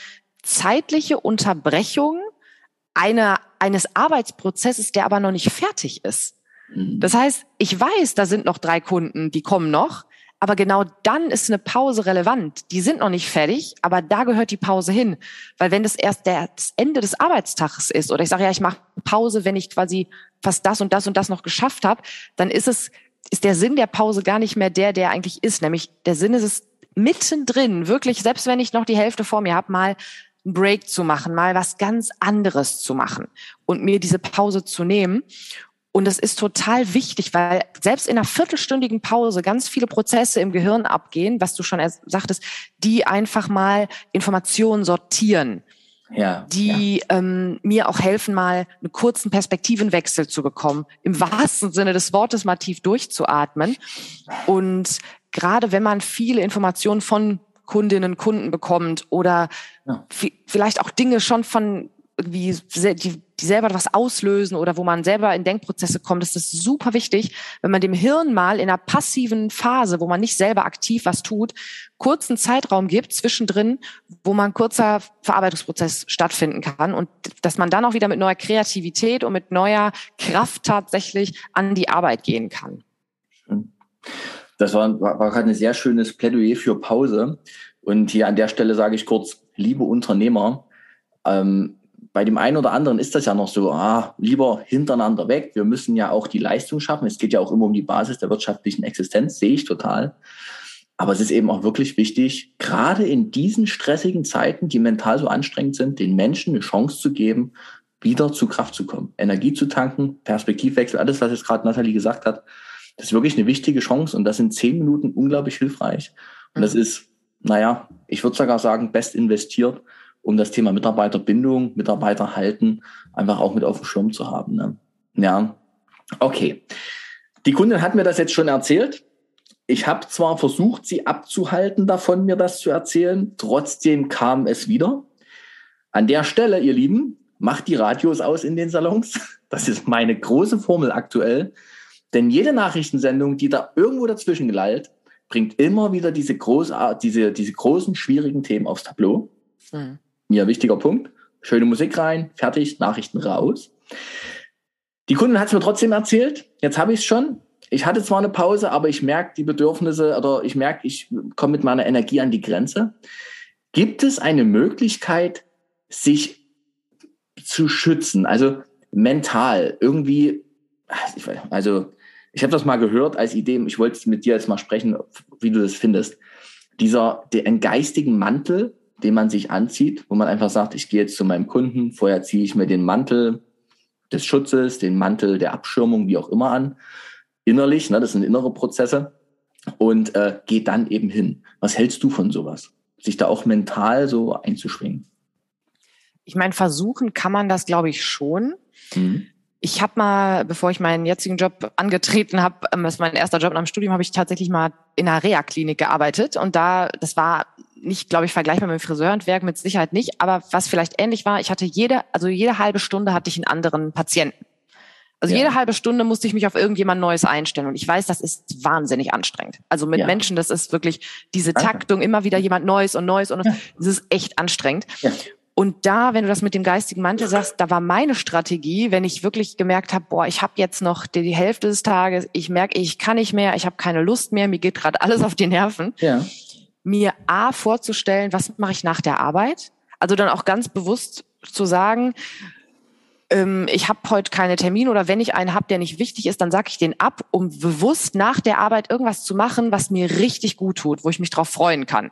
zeitliche Unterbrechung einer, eines Arbeitsprozesses, der aber noch nicht fertig ist. Mhm. Das heißt, ich weiß, da sind noch drei Kunden, die kommen noch, aber genau dann ist eine Pause relevant. Die sind noch nicht fertig, aber da gehört die Pause hin. Weil wenn das erst das Ende des Arbeitstages ist oder ich sage ja, ich mache Pause, wenn ich quasi fast das und das und das noch geschafft habe, dann ist es ist der Sinn der Pause gar nicht mehr der, der eigentlich ist. Nämlich der Sinn ist es mittendrin, wirklich, selbst wenn ich noch die Hälfte vor mir habe, mal einen Break zu machen, mal was ganz anderes zu machen und mir diese Pause zu nehmen. Und das ist total wichtig, weil selbst in einer viertelstündigen Pause ganz viele Prozesse im Gehirn abgehen, was du schon sagtest, die einfach mal Informationen sortieren ja, die ja. Ähm, mir auch helfen, mal einen kurzen Perspektivenwechsel zu bekommen, im wahrsten Sinne des Wortes mal tief durchzuatmen. Und gerade wenn man viele Informationen von Kundinnen, Kunden bekommt oder ja. vielleicht auch Dinge schon von irgendwie die, die selber was auslösen oder wo man selber in Denkprozesse kommt, ist das super wichtig, wenn man dem Hirn mal in einer passiven Phase, wo man nicht selber aktiv was tut, kurzen Zeitraum gibt zwischendrin, wo man kurzer Verarbeitungsprozess stattfinden kann und dass man dann auch wieder mit neuer Kreativität und mit neuer Kraft tatsächlich an die Arbeit gehen kann. Das war, war, war gerade ein sehr schönes Plädoyer für Pause. Und hier an der Stelle sage ich kurz, liebe Unternehmer, ähm, bei dem einen oder anderen ist das ja noch so, ah, lieber hintereinander weg. Wir müssen ja auch die Leistung schaffen. Es geht ja auch immer um die Basis der wirtschaftlichen Existenz, sehe ich total. Aber es ist eben auch wirklich wichtig, gerade in diesen stressigen Zeiten, die mental so anstrengend sind, den Menschen eine Chance zu geben, wieder zu Kraft zu kommen, Energie zu tanken, Perspektivwechsel, alles, was jetzt gerade Nathalie gesagt hat. Das ist wirklich eine wichtige Chance und das sind zehn Minuten unglaublich hilfreich. Und das mhm. ist, naja, ich würde sogar sagen, best investiert um das Thema Mitarbeiterbindung, Mitarbeiter halten, einfach auch mit auf dem Schirm zu haben. Ne? Ja, okay. Die Kundin hat mir das jetzt schon erzählt. Ich habe zwar versucht, sie abzuhalten davon, mir das zu erzählen, trotzdem kam es wieder. An der Stelle, ihr Lieben, macht die Radios aus in den Salons. Das ist meine große Formel aktuell. Denn jede Nachrichtensendung, die da irgendwo dazwischen gelallt, bringt immer wieder diese, diese, diese großen, schwierigen Themen aufs Tableau. Mhm. Mir wichtiger Punkt. Schöne Musik rein, fertig, Nachrichten raus. Die Kundin hat es mir trotzdem erzählt. Jetzt habe ich es schon. ich hatte zwar eine Pause, aber ich merke die Bedürfnisse oder ich merke, ich komme mit meiner Energie an die Grenze. Gibt es eine Möglichkeit, sich zu schützen? Also mental irgendwie, also ich habe das mal gehört als Idee, ich wollte mit dir jetzt mal sprechen, wie du das findest. Dieser, den geistigen Mantel, den man sich anzieht, wo man einfach sagt, ich gehe jetzt zu meinem Kunden, vorher ziehe ich mir den Mantel des Schutzes, den Mantel der Abschirmung, wie auch immer an, innerlich, ne, das sind innere Prozesse, und äh, geht dann eben hin. Was hältst du von sowas? Sich da auch mental so einzuschwingen? Ich meine, versuchen kann man das, glaube ich, schon. Mhm. Ich habe mal, bevor ich meinen jetzigen Job angetreten habe, ähm, das war mein erster Job nach dem Studium, habe ich tatsächlich mal in einer Reha-Klinik gearbeitet. Und da, das war nicht, glaube ich, vergleichbar mit dem Friseurhandwerk, mit Sicherheit nicht. Aber was vielleicht ähnlich war, ich hatte jede, also jede halbe Stunde hatte ich einen anderen Patienten. Also ja. jede halbe Stunde musste ich mich auf irgendjemand Neues einstellen. Und ich weiß, das ist wahnsinnig anstrengend. Also mit ja. Menschen, das ist wirklich diese. Taktung, immer wieder jemand Neues und Neues und ja. das ist echt anstrengend. Und da, wenn du das mit dem geistigen Mantel sagst, da war meine Strategie, wenn ich wirklich gemerkt habe, boah, ich habe jetzt noch die, die, Hälfte des Tages, ich merke, ich kann nicht mehr, ich habe keine Lust mehr, mir geht gerade alles auf die Nerven. Ja. Mir A vorzustellen, was mache ich nach der Arbeit? Also dann auch ganz bewusst zu sagen, ähm, ich habe heute keine Termine oder wenn ich einen habe, der nicht wichtig ist, dann sage ich den ab, um bewusst nach der Arbeit irgendwas zu machen, was mir richtig gut tut, wo ich mich drauf freuen kann.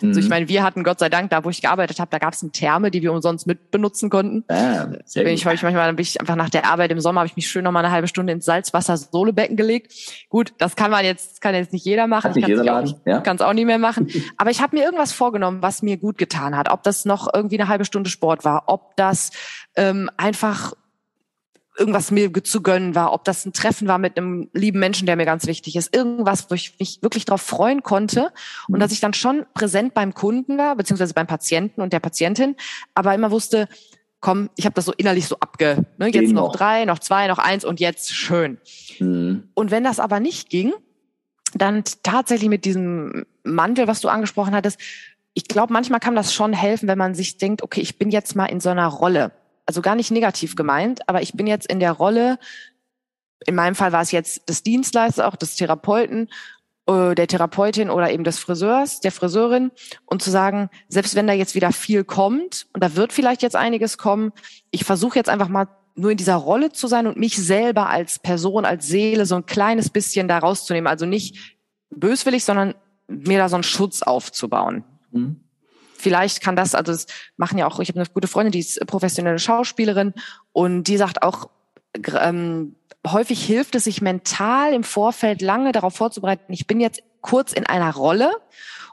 Mhm. Also ich mhm. meine, wir hatten Gott sei Dank, da wo ich gearbeitet habe, da gab es eine Therme, die wir umsonst mitbenutzen konnten. Ah, sehr bin ich heute manchmal, bin ich einfach nach der Arbeit im Sommer, habe ich mich schön noch mal eine halbe Stunde ins Salzwasser-Sohlebecken gelegt. Gut, das kann man jetzt, kann jetzt nicht jeder machen. Hat jeder auch, ja. kann es auch nicht mehr machen. Aber ich habe mir irgendwas vorgenommen, was mir gut getan hat. Ob das noch irgendwie eine halbe Stunde Sport war, ob das ähm, einfach irgendwas mir zu gönnen war, ob das ein Treffen war mit einem lieben Menschen, der mir ganz wichtig ist, irgendwas, wo ich mich wirklich darauf freuen konnte und dass ich dann schon präsent beim Kunden war, beziehungsweise beim Patienten und der Patientin, aber immer wusste, komm, ich habe das so innerlich so abge, ne, jetzt noch. noch drei, noch zwei, noch eins und jetzt schön. Mhm. Und wenn das aber nicht ging, dann tatsächlich mit diesem Mantel, was du angesprochen hattest, ich glaube, manchmal kann das schon helfen, wenn man sich denkt, okay, ich bin jetzt mal in so einer Rolle also gar nicht negativ gemeint, aber ich bin jetzt in der Rolle, in meinem Fall war es jetzt des Dienstleisters, auch des Therapeuten, äh, der Therapeutin oder eben des Friseurs, der Friseurin und zu sagen, selbst wenn da jetzt wieder viel kommt und da wird vielleicht jetzt einiges kommen, ich versuche jetzt einfach mal nur in dieser Rolle zu sein und mich selber als Person, als Seele so ein kleines bisschen da rauszunehmen. Also nicht böswillig, sondern mir da so einen Schutz aufzubauen. Mhm. Vielleicht kann das, also das machen ja auch, ich habe eine gute Freundin, die ist professionelle Schauspielerin und die sagt auch, ähm, häufig hilft es sich mental im Vorfeld lange darauf vorzubereiten, ich bin jetzt kurz in einer Rolle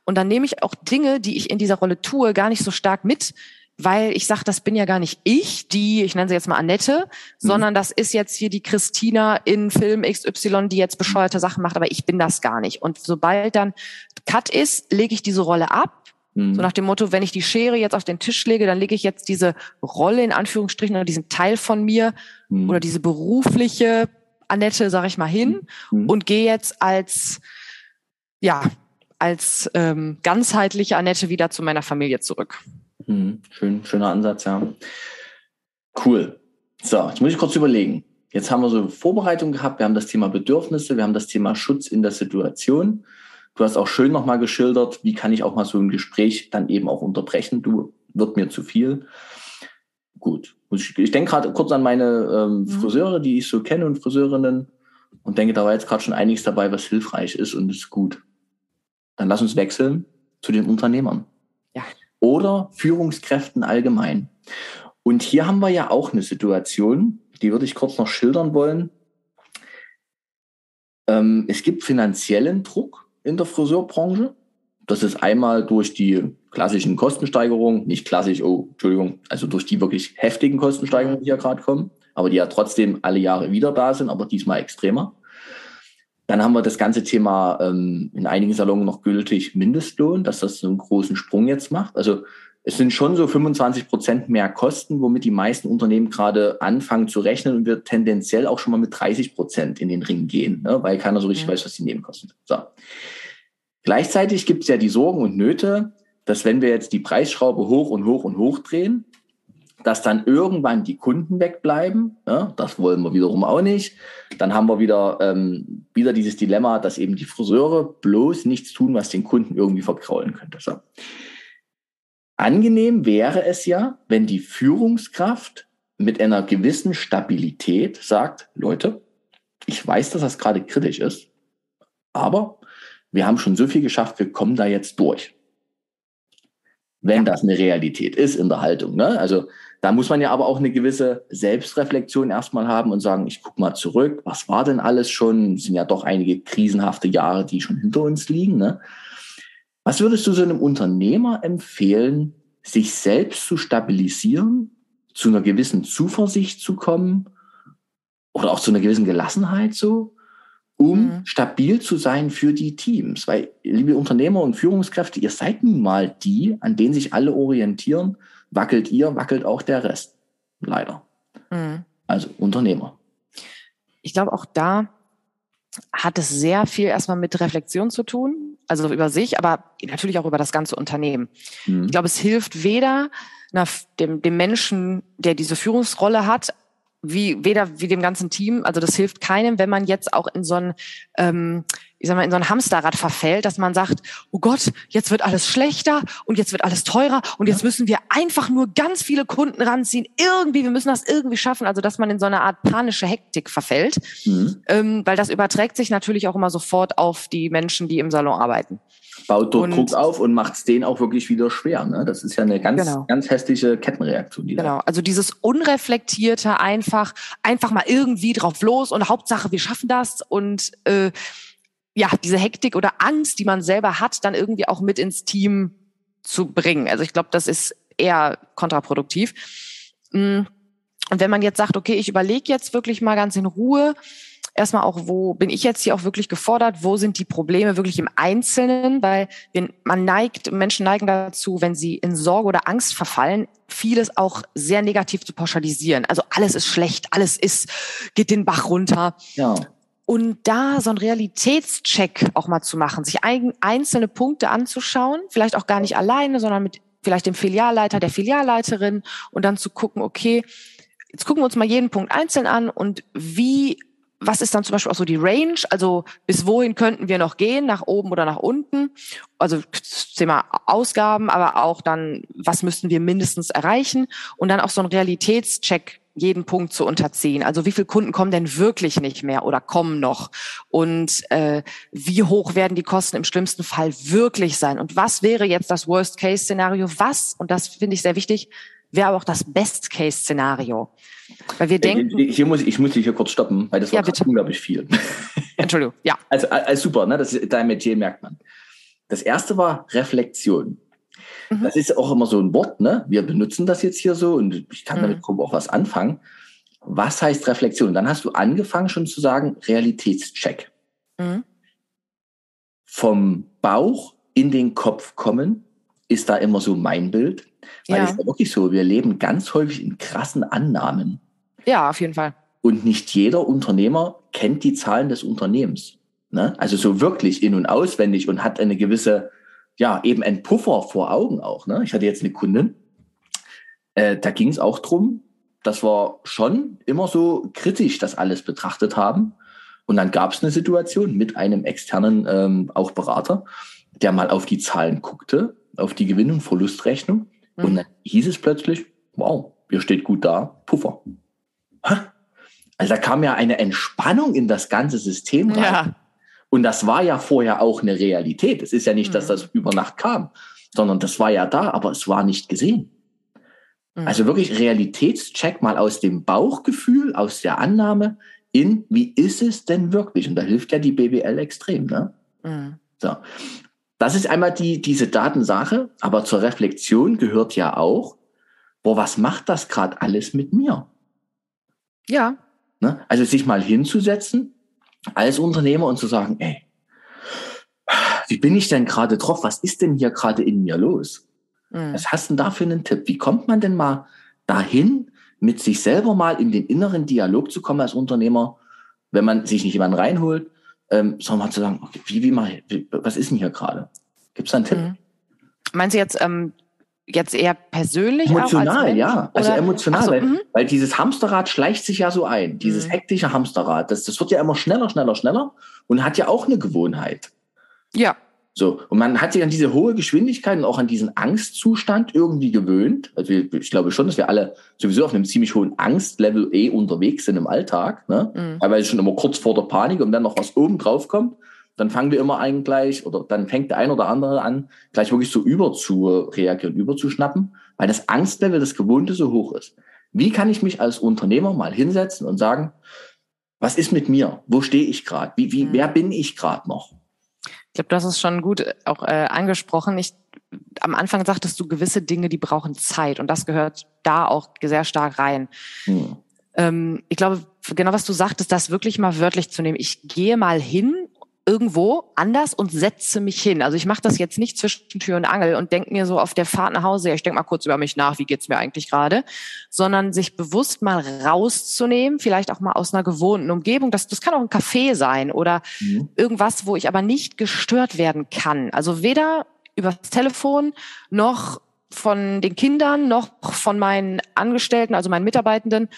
und dann nehme ich auch Dinge, die ich in dieser Rolle tue, gar nicht so stark mit, weil ich sage, das bin ja gar nicht ich, die, ich nenne sie jetzt mal Annette, mhm. sondern das ist jetzt hier die Christina in Film XY, die jetzt bescheuerte Sachen macht, aber ich bin das gar nicht. Und sobald dann Cut ist, lege ich diese Rolle ab Mhm. So nach dem Motto, wenn ich die Schere jetzt auf den Tisch lege, dann lege ich jetzt diese Rolle in Anführungsstrichen oder diesen Teil von mir mhm. oder diese berufliche Annette, sag ich mal, hin mhm. und gehe jetzt als, ja, als ähm, ganzheitliche Annette wieder zu meiner Familie zurück. Mhm. Schön, schöner Ansatz, ja. Cool. So, jetzt muss ich kurz überlegen. Jetzt haben wir so Vorbereitung gehabt, wir haben das Thema Bedürfnisse, wir haben das Thema Schutz in der Situation. Du hast auch schön nochmal geschildert, wie kann ich auch mal so ein Gespräch dann eben auch unterbrechen. Du wird mir zu viel. Gut. Ich, ich denke gerade kurz an meine ähm, mhm. Friseure, die ich so kenne und Friseurinnen und denke, da war jetzt gerade schon einiges dabei, was hilfreich ist und ist gut. Dann lass uns wechseln zu den Unternehmern. Ja. Oder Führungskräften allgemein. Und hier haben wir ja auch eine Situation, die würde ich kurz noch schildern wollen. Ähm, es gibt finanziellen Druck in der Friseurbranche. Das ist einmal durch die klassischen Kostensteigerungen, nicht klassisch, oh, Entschuldigung, also durch die wirklich heftigen Kostensteigerungen, die ja gerade kommen, aber die ja trotzdem alle Jahre wieder da sind, aber diesmal extremer. Dann haben wir das ganze Thema ähm, in einigen Salonen noch gültig Mindestlohn, dass das so einen großen Sprung jetzt macht. Also es sind schon so 25 Prozent mehr Kosten, womit die meisten Unternehmen gerade anfangen zu rechnen und wir tendenziell auch schon mal mit 30 Prozent in den Ring gehen, ne, weil keiner so richtig mhm. weiß, was die Nebenkosten sind. So. Gleichzeitig gibt es ja die Sorgen und Nöte, dass wenn wir jetzt die Preisschraube hoch und hoch und hoch drehen, dass dann irgendwann die Kunden wegbleiben. Ja, das wollen wir wiederum auch nicht. Dann haben wir wieder, ähm, wieder dieses Dilemma, dass eben die Friseure bloß nichts tun, was den Kunden irgendwie verkraulen könnte. So. Angenehm wäre es ja, wenn die Führungskraft mit einer gewissen Stabilität sagt, Leute, ich weiß, dass das gerade kritisch ist, aber wir haben schon so viel geschafft, wir kommen da jetzt durch. Wenn das eine Realität ist in der Haltung. Ne? Also da muss man ja aber auch eine gewisse Selbstreflexion erstmal haben und sagen, ich gucke mal zurück, was war denn alles schon? Es sind ja doch einige krisenhafte Jahre, die schon hinter uns liegen. Ne? Was würdest du so einem Unternehmer empfehlen, sich selbst zu stabilisieren, zu einer gewissen Zuversicht zu kommen oder auch zu einer gewissen Gelassenheit so, um mhm. stabil zu sein für die Teams? Weil, liebe Unternehmer und Führungskräfte, ihr seid nun mal die, an denen sich alle orientieren wackelt ihr, wackelt auch der Rest. Leider. Mhm. Also Unternehmer. Ich glaube, auch da hat es sehr viel erstmal mit Reflexion zu tun, also über sich, aber natürlich auch über das ganze Unternehmen. Mhm. Ich glaube, es hilft weder na, dem, dem Menschen, der diese Führungsrolle hat, wie weder wie dem ganzen Team. Also das hilft keinem, wenn man jetzt auch in so ein ähm, ich sag mal, in so ein Hamsterrad verfällt, dass man sagt, oh Gott, jetzt wird alles schlechter und jetzt wird alles teurer und jetzt müssen wir einfach nur ganz viele Kunden ranziehen. Irgendwie, wir müssen das irgendwie schaffen. Also, dass man in so eine Art panische Hektik verfällt, mhm. ähm, weil das überträgt sich natürlich auch immer sofort auf die Menschen, die im Salon arbeiten. Baut dort Druck auf und macht es denen auch wirklich wieder schwer. Ne? Das ist ja eine ganz, genau. ganz hässliche Kettenreaktion. Genau, also dieses unreflektierte einfach, einfach mal irgendwie drauf los und Hauptsache, wir schaffen das und äh, ja, diese Hektik oder Angst, die man selber hat, dann irgendwie auch mit ins Team zu bringen. Also ich glaube, das ist eher kontraproduktiv. Mm. Und wenn man jetzt sagt, okay, ich überlege jetzt wirklich mal ganz in Ruhe, erstmal auch, wo bin ich jetzt hier auch wirklich gefordert? Wo sind die Probleme wirklich im Einzelnen? Weil man neigt, Menschen neigen dazu, wenn sie in Sorge oder Angst verfallen, vieles auch sehr negativ zu pauschalisieren. Also alles ist schlecht, alles ist, geht den Bach runter. Ja. Und da so einen Realitätscheck auch mal zu machen, sich ein, einzelne Punkte anzuschauen, vielleicht auch gar nicht alleine, sondern mit vielleicht dem Filialleiter, der Filialleiterin und dann zu gucken, okay, jetzt gucken wir uns mal jeden Punkt einzeln an und wie was ist dann zum Beispiel auch so die Range? Also bis wohin könnten wir noch gehen, nach oben oder nach unten? Also Thema Ausgaben, aber auch dann, was müssten wir mindestens erreichen? Und dann auch so ein Realitätscheck jeden Punkt zu unterziehen. Also wie viele Kunden kommen denn wirklich nicht mehr oder kommen noch? Und äh, wie hoch werden die Kosten im schlimmsten Fall wirklich sein? Und was wäre jetzt das Worst-Case-Szenario? Was, und das finde ich sehr wichtig, wäre aber auch das Best-Case-Szenario. Weil wir äh, denken. Hier muss, ich muss dich hier kurz stoppen, weil das war ja, unglaublich viel. Entschuldigung, ja. Also, also super, ne? Das ist dein Metier, merkt man. Das erste war Reflexion. Mhm. Das ist auch immer so ein Wort, ne? Wir benutzen das jetzt hier so und ich kann damit mhm. auch was anfangen. Was heißt Reflexion? Dann hast du angefangen schon zu sagen Realitätscheck. Mhm. Vom Bauch in den Kopf kommen ist da immer so mein Bild. Weil ja. es ist ja wirklich so, wir leben ganz häufig in krassen Annahmen. Ja, auf jeden Fall. Und nicht jeder Unternehmer kennt die Zahlen des Unternehmens. Ne? Also so wirklich in- und auswendig und hat eine gewisse ja, eben ein Puffer vor Augen auch. Ne? Ich hatte jetzt eine Kundin, äh, da ging es auch drum, dass wir schon immer so kritisch das alles betrachtet haben. Und dann gab es eine Situation mit einem externen ähm, auch Berater, der mal auf die Zahlen guckte, auf die Gewinn- und Verlustrechnung. Mhm. Und dann hieß es plötzlich, wow, ihr steht gut da, Puffer. Also da kam ja eine Entspannung in das ganze System rein. Ja. Und das war ja vorher auch eine Realität. Es ist ja nicht, dass mhm. das über Nacht kam, sondern das war ja da, aber es war nicht gesehen. Mhm. Also wirklich Realitätscheck mal aus dem Bauchgefühl, aus der Annahme in, wie ist es denn wirklich? Und da hilft ja die BWL extrem. Ne? Mhm. So. Das ist einmal die, diese Datensache, aber zur Reflexion gehört ja auch, boah, was macht das gerade alles mit mir? Ja. Ne? Also sich mal hinzusetzen als Unternehmer und zu sagen, ey, wie bin ich denn gerade drauf? Was ist denn hier gerade in mir los? Mhm. Was hast du denn da für einen Tipp? Wie kommt man denn mal dahin, mit sich selber mal in den inneren Dialog zu kommen als Unternehmer, wenn man sich nicht jemanden reinholt, ähm, sondern mal zu sagen, okay, wie, wie mal, wie, was ist denn hier gerade? Gibt es da einen Tipp? Mhm. Meinst du jetzt ähm, jetzt eher persönlich emotional, Mensch, ja, also emotional, so, weil, mhm. weil, dieses Hamsterrad schleicht sich ja so ein, dieses mhm. hektische Hamsterrad, das, das wird ja immer schneller, schneller, schneller und hat ja auch eine Gewohnheit. Ja. So, und man hat sich an diese hohe Geschwindigkeit und auch an diesen Angstzustand irgendwie gewöhnt. Also ich glaube schon, dass wir alle sowieso auf einem ziemlich hohen Angstlevel eh unterwegs sind im Alltag. Ne? Mhm. Teilweise schon immer kurz vor der Panik und dann noch was oben drauf kommt dann fangen wir immer ein gleich, oder dann fängt der ein oder andere an, gleich wirklich so über zu reagieren, über zu schnappen, weil das Angstlevel, das Gewohnte so hoch ist. Wie kann ich mich als Unternehmer mal hinsetzen und sagen, was ist mit mir? Wo stehe ich gerade? Wie, wie, wer bin ich gerade noch? Ich glaube, das ist schon gut äh, auch äh, angesprochen. Ich, am Anfang sagtest du gewisse Dinge, die brauchen Zeit und das gehört da auch sehr stark rein. Hm. Ähm, ich glaube, genau was du sagtest, das wirklich mal wörtlich zu nehmen. Ich gehe mal hin irgendwo anders und setze mich hin. Also ich mache das jetzt nicht zwischen Tür und Angel und denke mir so auf der Fahrt nach Hause, ja, ich denke mal kurz über mich nach, wie geht's mir eigentlich gerade, sondern sich bewusst mal rauszunehmen, vielleicht auch mal aus einer gewohnten Umgebung. Das, das kann auch ein Café sein oder mhm. irgendwas, wo ich aber nicht gestört werden kann. Also weder übers Telefon noch von den Kindern noch von meinen Angestellten, also meinen Mitarbeitenden,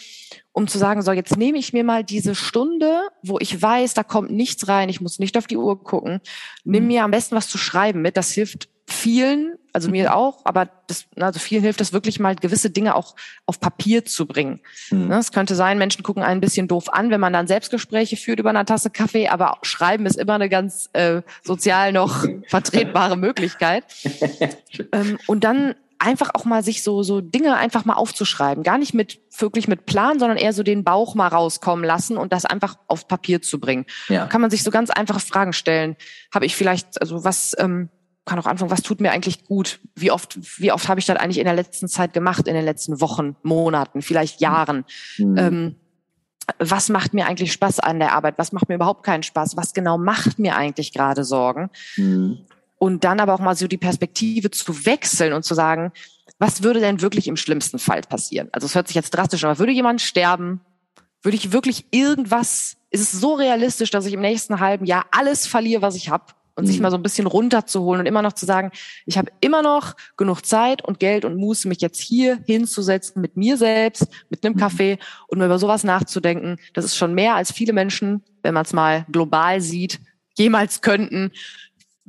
um zu sagen, so jetzt nehme ich mir mal diese Stunde, wo ich weiß, da kommt nichts rein, ich muss nicht auf die Uhr gucken, nimm mhm. mir am besten was zu schreiben mit, das hilft vielen, also mir mhm. auch, aber das, also vielen hilft das wirklich mal gewisse Dinge auch auf Papier zu bringen. Mhm. Ne, es könnte sein, Menschen gucken einen ein bisschen doof an, wenn man dann Selbstgespräche führt über eine Tasse Kaffee, aber schreiben ist immer eine ganz äh, sozial noch vertretbare Möglichkeit. ähm, und dann einfach auch mal sich so, so Dinge einfach mal aufzuschreiben. Gar nicht mit, wirklich mit Plan, sondern eher so den Bauch mal rauskommen lassen und das einfach aufs Papier zu bringen. Ja. Kann man sich so ganz einfache Fragen stellen. Habe ich vielleicht, also was, ähm, kann auch anfangen, was tut mir eigentlich gut? Wie oft, wie oft habe ich das eigentlich in der letzten Zeit gemacht, in den letzten Wochen, Monaten, vielleicht Jahren? Mhm. Ähm, was macht mir eigentlich Spaß an der Arbeit? Was macht mir überhaupt keinen Spaß? Was genau macht mir eigentlich gerade Sorgen? Mhm und dann aber auch mal so die Perspektive zu wechseln und zu sagen, was würde denn wirklich im schlimmsten Fall passieren? Also es hört sich jetzt drastisch an, aber würde jemand sterben? Würde ich wirklich irgendwas, ist es so realistisch, dass ich im nächsten halben Jahr alles verliere, was ich habe? Und mhm. sich mal so ein bisschen runterzuholen und immer noch zu sagen, ich habe immer noch genug Zeit und Geld und Muße, mich jetzt hier hinzusetzen mit mir selbst, mit einem mhm. Kaffee und mal über sowas nachzudenken. Das ist schon mehr als viele Menschen, wenn man es mal global sieht, jemals könnten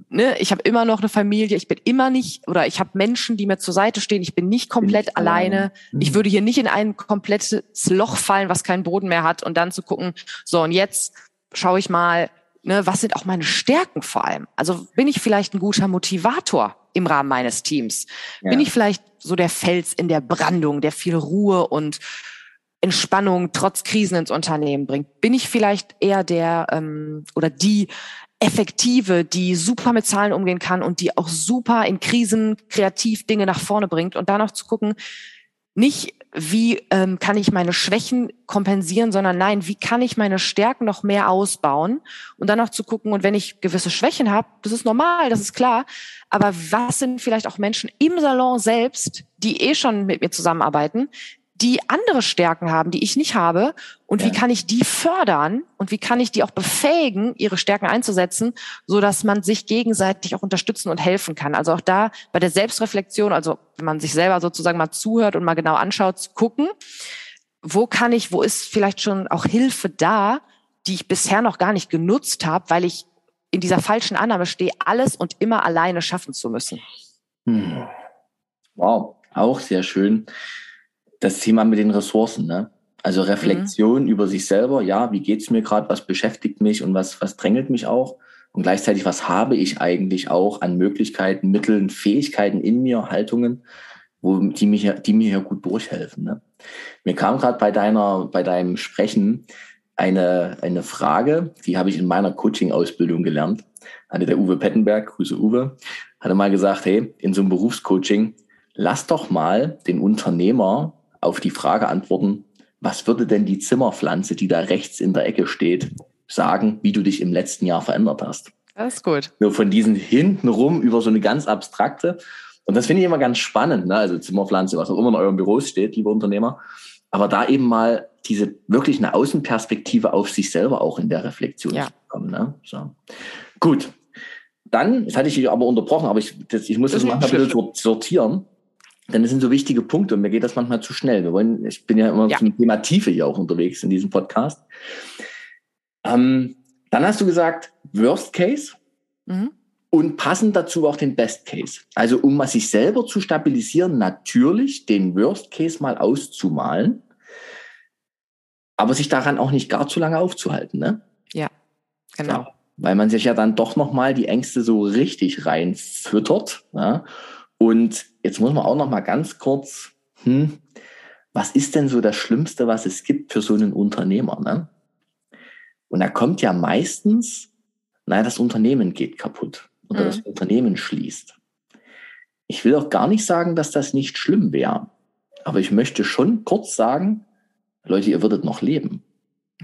ne, ich habe immer noch eine Familie, ich bin immer nicht oder ich habe Menschen, die mir zur Seite stehen, ich bin nicht komplett bin alleine. Mhm. Ich würde hier nicht in ein komplettes Loch fallen, was keinen Boden mehr hat und dann zu gucken, so und jetzt schaue ich mal, ne, was sind auch meine Stärken vor allem? Also bin ich vielleicht ein guter Motivator im Rahmen meines Teams? Ja. Bin ich vielleicht so der Fels in der Brandung, der viel Ruhe und Entspannung trotz Krisen ins Unternehmen bringt? Bin ich vielleicht eher der ähm, oder die Effektive, die super mit Zahlen umgehen kann und die auch super in Krisen kreativ Dinge nach vorne bringt. Und da noch zu gucken, nicht wie ähm, kann ich meine Schwächen kompensieren, sondern nein, wie kann ich meine Stärken noch mehr ausbauen? Und dann noch zu gucken, und wenn ich gewisse Schwächen habe, das ist normal, das ist klar, aber was sind vielleicht auch Menschen im Salon selbst, die eh schon mit mir zusammenarbeiten, die andere Stärken haben, die ich nicht habe und ja. wie kann ich die fördern und wie kann ich die auch befähigen, ihre Stärken einzusetzen, so dass man sich gegenseitig auch unterstützen und helfen kann. Also auch da bei der Selbstreflexion, also wenn man sich selber sozusagen mal zuhört und mal genau anschaut, zu gucken, wo kann ich, wo ist vielleicht schon auch Hilfe da, die ich bisher noch gar nicht genutzt habe, weil ich in dieser falschen Annahme stehe, alles und immer alleine schaffen zu müssen. Hm. Wow, auch sehr schön das Thema mit den Ressourcen, ne? Also Reflexion mhm. über sich selber, ja, wie geht's mir gerade, was beschäftigt mich und was, was drängelt mich auch? Und gleichzeitig, was habe ich eigentlich auch an Möglichkeiten, Mitteln, Fähigkeiten in mir, Haltungen, wo, die, mich, die mir hier gut durchhelfen. Ne? Mir kam gerade bei deiner, bei deinem Sprechen eine, eine Frage, die habe ich in meiner Coaching-Ausbildung gelernt. Hatte der Uwe Pettenberg, Grüße Uwe, hatte mal gesagt, hey, in so einem Berufscoaching, lass doch mal den Unternehmer auf die Frage antworten, was würde denn die Zimmerpflanze, die da rechts in der Ecke steht, sagen, wie du dich im letzten Jahr verändert hast? Das ist gut. Nur von diesen hintenrum über so eine ganz abstrakte. Und das finde ich immer ganz spannend, ne? also Zimmerpflanze, was auch immer in eurem Büros steht, liebe Unternehmer. Aber da eben mal diese wirklich eine Außenperspektive auf sich selber auch in der Reflexion ja. zu bekommen. Ne? So. Gut. Dann, das hatte ich aber unterbrochen, aber ich, das, ich muss das, das mal ein bisschen sortieren. Denn das sind so wichtige Punkte und mir geht das manchmal zu schnell. Wir wollen, ich bin ja immer ja. zum Thema Tiefe hier auch unterwegs in diesem Podcast. Ähm, dann hast du gesagt, Worst Case mhm. und passend dazu auch den Best Case. Also um mal sich selber zu stabilisieren, natürlich den Worst Case mal auszumalen, aber sich daran auch nicht gar zu lange aufzuhalten. Ne? Ja, genau. Ja, weil man sich ja dann doch nochmal die Ängste so richtig reinfüttert. Ja? Und jetzt muss man auch noch mal ganz kurz, hm, was ist denn so das Schlimmste, was es gibt für so einen Unternehmer? Ne? Und da kommt ja meistens, naja, das Unternehmen geht kaputt oder mhm. das Unternehmen schließt. Ich will auch gar nicht sagen, dass das nicht schlimm wäre. Aber ich möchte schon kurz sagen, Leute, ihr würdet noch leben.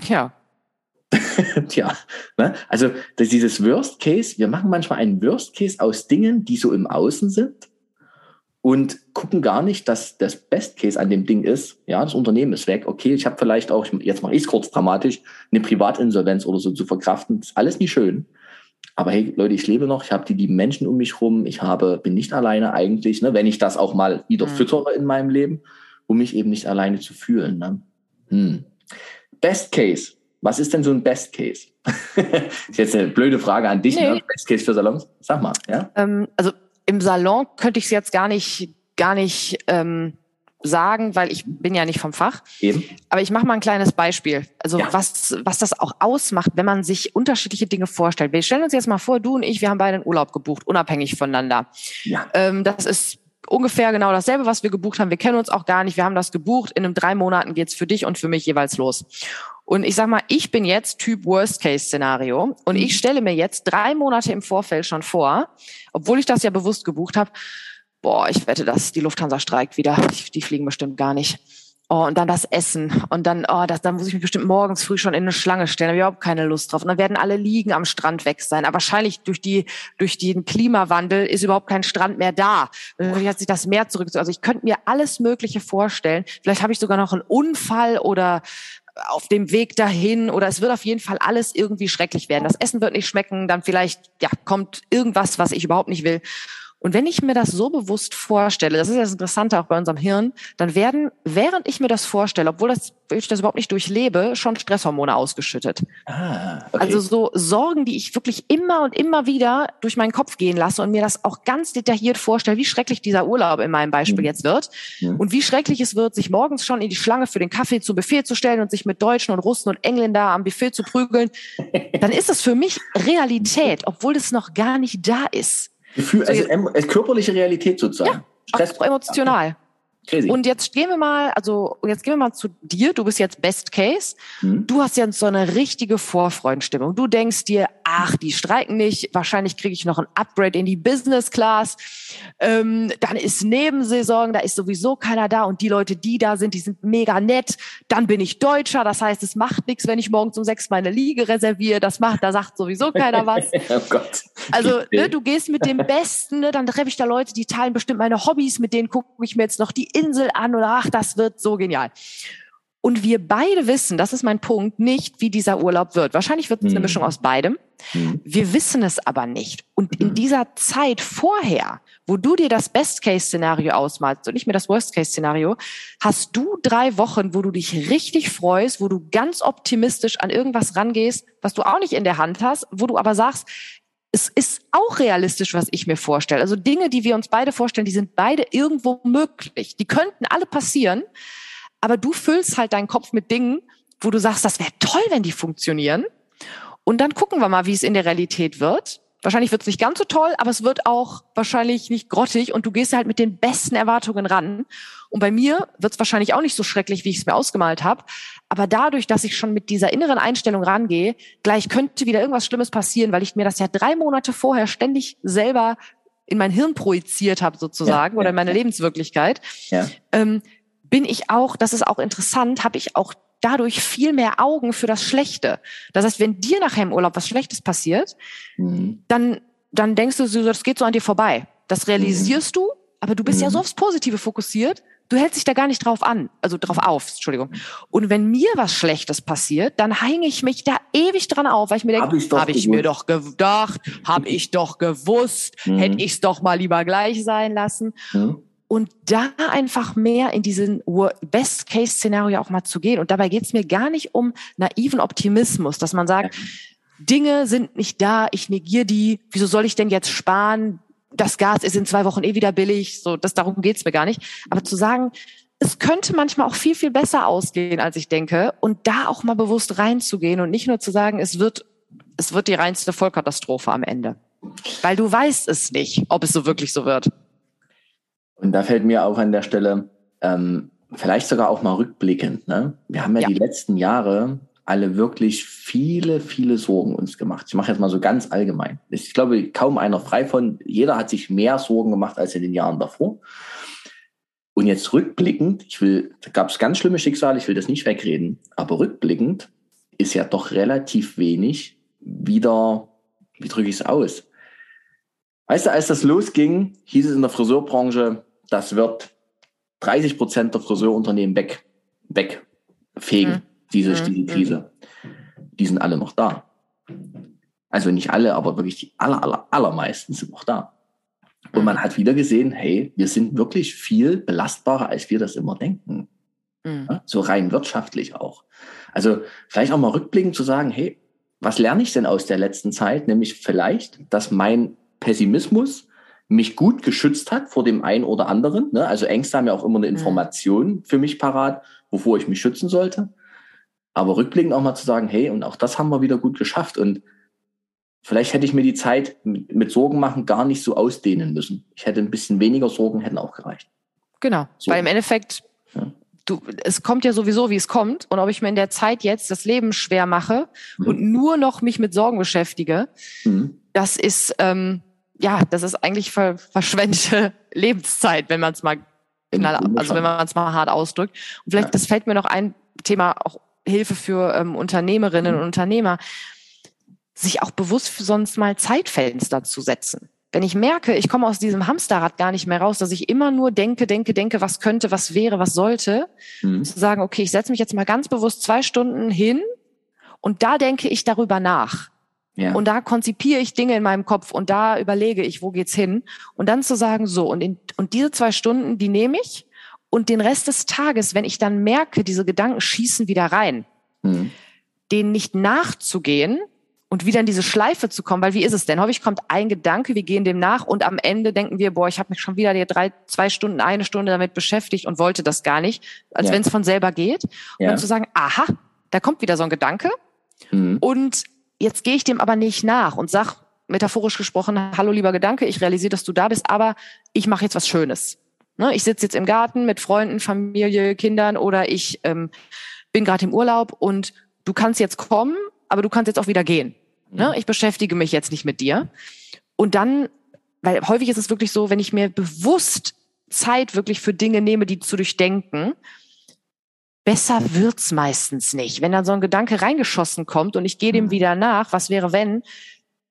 Ja. Tja, ne? also das, dieses Worst Case, wir machen manchmal einen Worst Case aus Dingen, die so im Außen sind und gucken gar nicht, dass das Best Case an dem Ding ist, ja, das Unternehmen ist weg, okay, ich habe vielleicht auch, jetzt mache ich es kurz dramatisch, eine Privatinsolvenz oder so zu verkraften, ist alles nicht schön. Aber hey, Leute, ich lebe noch, ich habe die lieben Menschen um mich rum, ich habe, bin nicht alleine eigentlich, ne, wenn ich das auch mal wieder mhm. füttere in meinem Leben, um mich eben nicht alleine zu fühlen. Ne? Hm. Best Case. Was ist denn so ein Best Case? ist jetzt eine blöde Frage an dich, ne? nee. ne? Best Case für Salons? Sag mal, ja? Ähm, also im Salon könnte ich es jetzt gar nicht, gar nicht ähm, sagen, weil ich bin ja nicht vom Fach. Eben. Aber ich mache mal ein kleines Beispiel. Also ja. was, was das auch ausmacht, wenn man sich unterschiedliche Dinge vorstellt. Wir stellen uns jetzt mal vor, du und ich, wir haben beide einen Urlaub gebucht, unabhängig voneinander. Ja. Ähm, das ist ungefähr genau dasselbe, was wir gebucht haben. Wir kennen uns auch gar nicht. Wir haben das gebucht. In einem drei Monaten geht's für dich und für mich jeweils los. Und ich sag mal, ich bin jetzt Typ Worst-Case-Szenario und ich mhm. stelle mir jetzt drei Monate im Vorfeld schon vor, obwohl ich das ja bewusst gebucht habe, boah, ich wette, dass die Lufthansa streikt wieder. Die fliegen bestimmt gar nicht. Oh, und dann das Essen. Und dann, oh, das, dann muss ich mich bestimmt morgens früh schon in eine Schlange stellen. Da habe ich überhaupt keine Lust drauf. Und dann werden alle liegen am Strand weg sein. Aber wahrscheinlich durch die, durch den Klimawandel ist überhaupt kein Strand mehr da. Vielleicht hat sich das Meer zurückgezogen. Also ich könnte mir alles Mögliche vorstellen. Vielleicht habe ich sogar noch einen Unfall oder auf dem Weg dahin oder es wird auf jeden Fall alles irgendwie schrecklich werden. Das Essen wird nicht schmecken, dann vielleicht ja kommt irgendwas, was ich überhaupt nicht will. Und wenn ich mir das so bewusst vorstelle, das ist ja das Interessante auch bei unserem Hirn, dann werden, während ich mir das vorstelle, obwohl das, ich das überhaupt nicht durchlebe, schon Stresshormone ausgeschüttet. Ah, okay. Also so Sorgen, die ich wirklich immer und immer wieder durch meinen Kopf gehen lasse und mir das auch ganz detailliert vorstelle, wie schrecklich dieser Urlaub in meinem Beispiel mhm. jetzt wird mhm. und wie schrecklich es wird, sich morgens schon in die Schlange für den Kaffee zu Befehl zu stellen und sich mit Deutschen und Russen und Engländer am Buffet zu prügeln, dann ist das für mich Realität, obwohl es noch gar nicht da ist. Gefühl, also äh, körperliche Realität sozusagen. Ja, Stress. auch emotional. Crazy. Und jetzt gehen wir mal, also jetzt gehen wir mal zu dir. Du bist jetzt Best Case. Mhm. Du hast jetzt so eine richtige Vorfreudenstimmung. Du denkst dir, ach, die streiken nicht. Wahrscheinlich kriege ich noch ein Upgrade in die Business Class. Ähm, dann ist Nebensaison, da ist sowieso keiner da und die Leute, die da sind, die sind mega nett. Dann bin ich Deutscher, das heißt, es macht nichts, wenn ich morgens um sechs meine Liege reserviere. Das macht, da sagt sowieso keiner was. oh Gott. Also ne, du gehst mit dem Besten, ne, dann treffe ich da Leute, die teilen bestimmt meine Hobbys, mit denen gucke ich mir jetzt noch die Insel an oder ach, das wird so genial. Und wir beide wissen, das ist mein Punkt, nicht, wie dieser Urlaub wird. Wahrscheinlich wird es eine mhm. Mischung aus beidem. Mhm. Wir wissen es aber nicht. Und in mhm. dieser Zeit vorher, wo du dir das Best-Case-Szenario ausmalst und nicht mehr das Worst-Case-Szenario, hast du drei Wochen, wo du dich richtig freust, wo du ganz optimistisch an irgendwas rangehst, was du auch nicht in der Hand hast, wo du aber sagst, es ist auch realistisch, was ich mir vorstelle. Also Dinge, die wir uns beide vorstellen, die sind beide irgendwo möglich. Die könnten alle passieren, aber du füllst halt deinen Kopf mit Dingen, wo du sagst, das wäre toll, wenn die funktionieren. Und dann gucken wir mal, wie es in der Realität wird. Wahrscheinlich wird es nicht ganz so toll, aber es wird auch wahrscheinlich nicht grottig und du gehst halt mit den besten Erwartungen ran. Und bei mir wird es wahrscheinlich auch nicht so schrecklich, wie ich es mir ausgemalt habe. Aber dadurch, dass ich schon mit dieser inneren Einstellung rangehe, gleich könnte wieder irgendwas Schlimmes passieren, weil ich mir das ja drei Monate vorher ständig selber in mein Hirn projiziert habe sozusagen ja, oder in meine ja. Lebenswirklichkeit, ja. ähm, bin ich auch, das ist auch interessant, habe ich auch dadurch viel mehr Augen für das Schlechte. Das heißt, wenn dir nachher im Urlaub was Schlechtes passiert, mhm. dann, dann denkst du, das geht so an dir vorbei. Das realisierst mhm. du, aber du bist mhm. ja so aufs Positive fokussiert. Du hältst dich da gar nicht drauf an, also drauf auf, Entschuldigung. Und wenn mir was Schlechtes passiert, dann hänge ich mich da ewig dran auf, weil ich mir denke, habe ich, hab ich mir doch gedacht, habe ich doch gewusst, mhm. hätte ich es doch mal lieber gleich sein lassen. Und da einfach mehr in diesen Best-Case-Szenario auch mal zu gehen. Und dabei geht es mir gar nicht um naiven Optimismus, dass man sagt, Dinge sind nicht da, ich negiere die, wieso soll ich denn jetzt sparen? Das Gas ist in zwei Wochen eh wieder billig, so das darum geht's mir gar nicht. Aber zu sagen, es könnte manchmal auch viel, viel besser ausgehen, als ich denke, und da auch mal bewusst reinzugehen und nicht nur zu sagen, es wird, es wird die reinste Vollkatastrophe am Ende. Weil du weißt es nicht, ob es so wirklich so wird. Und da fällt mir auch an der Stelle, ähm, vielleicht sogar auch mal rückblickend. Ne? Wir haben ja, ja, die letzten Jahre alle wirklich viele, viele Sorgen uns gemacht. Ich mache jetzt mal so ganz allgemein. Ich glaube, kaum einer frei von. Jeder hat sich mehr Sorgen gemacht als in den Jahren davor. Und jetzt rückblickend, ich will, da gab es ganz schlimme Schicksale, ich will das nicht wegreden, aber rückblickend ist ja doch relativ wenig wieder, wie drücke ich es aus? Weißt du, als das losging, hieß es in der Friseurbranche, das wird 30 Prozent der Friseurunternehmen weg, wegfegen, mhm. diese, mhm. diese Krise. Die sind alle noch da. Also nicht alle, aber wirklich die aller, aller, allermeisten sind noch da. Und man hat wieder gesehen, hey, wir sind wirklich viel belastbarer, als wir das immer denken. Mhm. Ja, so rein wirtschaftlich auch. Also vielleicht auch mal rückblickend zu sagen, hey, was lerne ich denn aus der letzten Zeit? Nämlich vielleicht, dass mein Pessimismus mich gut geschützt hat vor dem einen oder anderen. Ne? Also Ängste haben ja auch immer eine mhm. Information für mich parat, wovor ich mich schützen sollte. Aber rückblickend auch mal zu sagen, hey, und auch das haben wir wieder gut geschafft. Und vielleicht hätte ich mir die Zeit mit Sorgen machen gar nicht so ausdehnen müssen. Ich hätte ein bisschen weniger Sorgen, hätten auch gereicht. Genau, so. weil im Endeffekt, ja. du, es kommt ja sowieso, wie es kommt. Und ob ich mir in der Zeit jetzt das Leben schwer mache mhm. und nur noch mich mit Sorgen beschäftige, mhm. das ist... Ähm, ja, das ist eigentlich ver verschwendete Lebenszeit, wenn man es mal knall, also wenn man es mal hart ausdrückt. Und vielleicht, ja. das fällt mir noch ein Thema, auch Hilfe für ähm, Unternehmerinnen mhm. und Unternehmer, sich auch bewusst für sonst mal Zeitfenster zu setzen. Wenn ich merke, ich komme aus diesem Hamsterrad gar nicht mehr raus, dass ich immer nur denke, denke, denke, was könnte, was wäre, was sollte, mhm. zu sagen, okay, ich setze mich jetzt mal ganz bewusst zwei Stunden hin und da denke ich darüber nach. Ja. Und da konzipiere ich Dinge in meinem Kopf und da überlege ich, wo geht's hin? Und dann zu sagen, so, und, in, und diese zwei Stunden, die nehme ich und den Rest des Tages, wenn ich dann merke, diese Gedanken schießen wieder rein, mhm. denen nicht nachzugehen und wieder in diese Schleife zu kommen, weil wie ist es denn? Häufig kommt ein Gedanke, wir gehen dem nach und am Ende denken wir, boah, ich habe mich schon wieder die drei, zwei Stunden, eine Stunde damit beschäftigt und wollte das gar nicht, als ja. wenn es von selber geht. Und ja. dann zu sagen, aha, da kommt wieder so ein Gedanke mhm. und Jetzt gehe ich dem aber nicht nach und sag, metaphorisch gesprochen, hallo lieber Gedanke, ich realisiere, dass du da bist, aber ich mache jetzt was Schönes. Ne? Ich sitze jetzt im Garten mit Freunden, Familie, Kindern oder ich ähm, bin gerade im Urlaub und du kannst jetzt kommen, aber du kannst jetzt auch wieder gehen. Ne? Mhm. Ich beschäftige mich jetzt nicht mit dir. Und dann, weil häufig ist es wirklich so, wenn ich mir bewusst Zeit wirklich für Dinge nehme, die zu durchdenken, besser wird's meistens nicht. Wenn dann so ein Gedanke reingeschossen kommt und ich gehe dem mhm. wieder nach, was wäre wenn,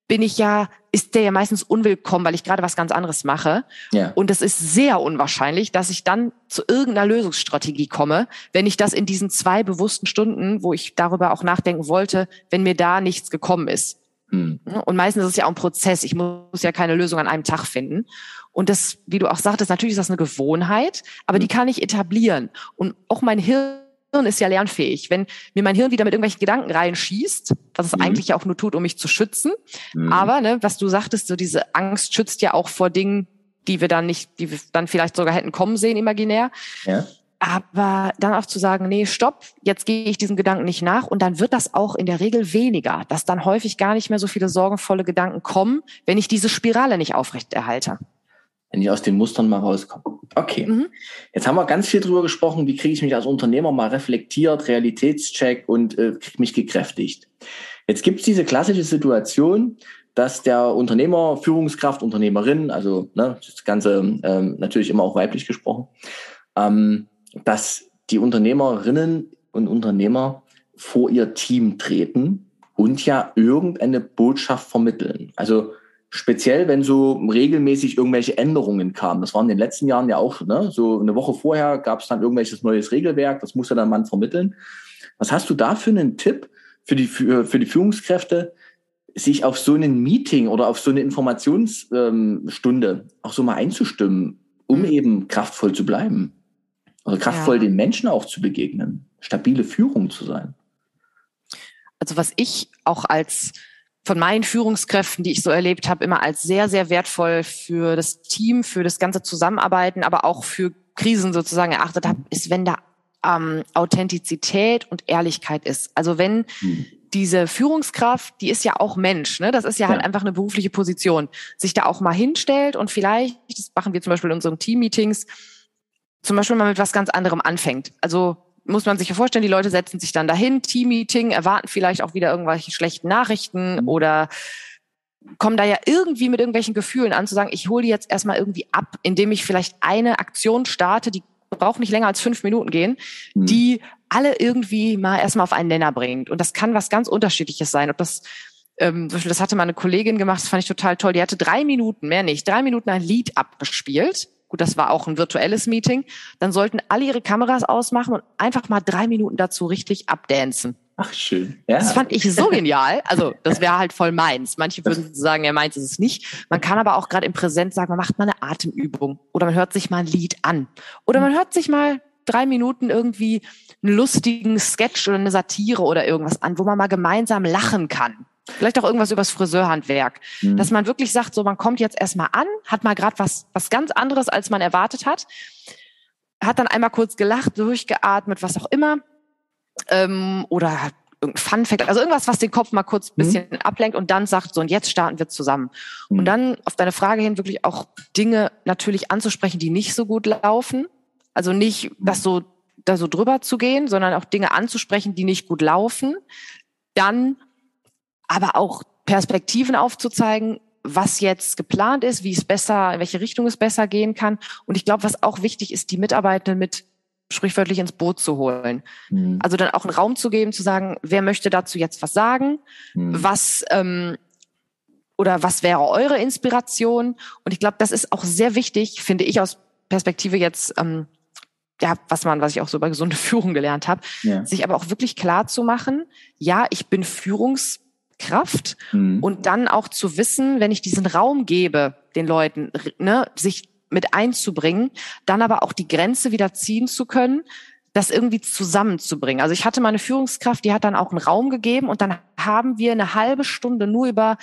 bin ich ja, ist der ja meistens unwillkommen, weil ich gerade was ganz anderes mache. Ja. Und es ist sehr unwahrscheinlich, dass ich dann zu irgendeiner Lösungsstrategie komme, wenn ich das in diesen zwei bewussten Stunden, wo ich darüber auch nachdenken wollte, wenn mir da nichts gekommen ist. Hm. Und meistens ist es ja auch ein Prozess. Ich muss ja keine Lösung an einem Tag finden. Und das, wie du auch sagtest, natürlich ist das eine Gewohnheit, aber hm. die kann ich etablieren. Und auch mein Hirn ist ja lernfähig. Wenn mir mein Hirn wieder mit irgendwelchen Gedanken reinschießt, was es mhm. eigentlich ja auch nur tut, um mich zu schützen. Mhm. Aber, ne, was du sagtest, so diese Angst schützt ja auch vor Dingen, die wir dann nicht, die wir dann vielleicht sogar hätten kommen sehen, imaginär. Ja. Aber dann auch zu sagen, nee, stopp, jetzt gehe ich diesem Gedanken nicht nach und dann wird das auch in der Regel weniger, dass dann häufig gar nicht mehr so viele sorgenvolle Gedanken kommen, wenn ich diese Spirale nicht aufrechterhalte wenn ich aus den Mustern mal rauskomme. Okay. Mhm. Jetzt haben wir ganz viel drüber gesprochen, wie kriege ich mich als Unternehmer mal reflektiert, Realitätscheck und äh, kriege mich gekräftigt. Jetzt gibt es diese klassische Situation, dass der Unternehmer, Führungskraft, Unternehmerin, also ne, das Ganze ähm, natürlich immer auch weiblich gesprochen, ähm, dass die Unternehmerinnen und Unternehmer vor ihr Team treten und ja irgendeine Botschaft vermitteln. Also Speziell, wenn so regelmäßig irgendwelche Änderungen kamen. Das war in den letzten Jahren ja auch, ne? so eine Woche vorher gab es dann irgendwelches neues Regelwerk, das musste dann man vermitteln. Was hast du da für einen Tipp für die, für, für die Führungskräfte, sich auf so ein Meeting oder auf so eine Informationsstunde ähm, auch so mal einzustimmen? um eben kraftvoll zu bleiben. Also kraftvoll ja. den Menschen auch zu begegnen, stabile Führung zu sein. Also was ich auch als von meinen Führungskräften, die ich so erlebt habe, immer als sehr, sehr wertvoll für das Team, für das ganze Zusammenarbeiten, aber auch für Krisen sozusagen erachtet habe, ist, wenn da ähm, Authentizität und Ehrlichkeit ist. Also wenn hm. diese Führungskraft, die ist ja auch Mensch, ne? das ist ja, halt ja, halt einfach eine berufliche Position, sich da auch mal hinstellt und vielleicht, das machen wir zum Beispiel in unseren Team-Meetings, zum Beispiel mal mit was ganz anderem anfängt. Also muss man sich ja vorstellen, die Leute setzen sich dann dahin, Team-Meeting, erwarten vielleicht auch wieder irgendwelche schlechten Nachrichten mhm. oder kommen da ja irgendwie mit irgendwelchen Gefühlen an, zu sagen, ich hole die jetzt erstmal irgendwie ab, indem ich vielleicht eine Aktion starte, die braucht nicht länger als fünf Minuten gehen, mhm. die alle irgendwie mal erstmal auf einen Nenner bringt. Und das kann was ganz Unterschiedliches sein. Ob das, ähm, zum Beispiel, das hatte mal eine Kollegin gemacht, das fand ich total toll. Die hatte drei Minuten, mehr nicht, drei Minuten ein Lied abgespielt gut, das war auch ein virtuelles Meeting, dann sollten alle ihre Kameras ausmachen und einfach mal drei Minuten dazu richtig abdancen. Ach, schön. Ja. Das fand ich so genial. Also, das wäre halt voll meins. Manche würden sagen, er meint es nicht. Man kann aber auch gerade im Präsent sagen, man macht mal eine Atemübung oder man hört sich mal ein Lied an oder man hört sich mal drei Minuten irgendwie einen lustigen Sketch oder eine Satire oder irgendwas an, wo man mal gemeinsam lachen kann. Vielleicht auch irgendwas übers Friseurhandwerk. Mhm. Dass man wirklich sagt, so man kommt jetzt erstmal an, hat mal gerade was, was ganz anderes, als man erwartet hat, hat dann einmal kurz gelacht, durchgeatmet, was auch immer. Ähm, oder irgendein Funfact, also irgendwas, was den Kopf mal kurz ein mhm. bisschen mhm. ablenkt und dann sagt, so und jetzt starten wir zusammen. Mhm. Und dann auf deine Frage hin wirklich auch Dinge natürlich anzusprechen, die nicht so gut laufen. Also nicht das so da so drüber zu gehen, sondern auch Dinge anzusprechen, die nicht gut laufen. Dann aber auch Perspektiven aufzuzeigen, was jetzt geplant ist, wie es besser, in welche Richtung es besser gehen kann. Und ich glaube, was auch wichtig ist, die Mitarbeitenden mit sprichwörtlich ins Boot zu holen. Mhm. Also dann auch einen Raum zu geben, zu sagen, wer möchte dazu jetzt was sagen, mhm. was ähm, oder was wäre eure Inspiration? Und ich glaube, das ist auch sehr wichtig, finde ich aus Perspektive jetzt, ähm, ja, was man, was ich auch so über gesunde Führung gelernt habe, ja. sich aber auch wirklich klar zu machen, ja, ich bin Führungs Kraft mhm. und dann auch zu wissen, wenn ich diesen Raum gebe, den Leuten, ne, sich mit einzubringen, dann aber auch die Grenze wieder ziehen zu können, das irgendwie zusammenzubringen. Also ich hatte mal eine Führungskraft, die hat dann auch einen Raum gegeben und dann haben wir eine halbe Stunde nur über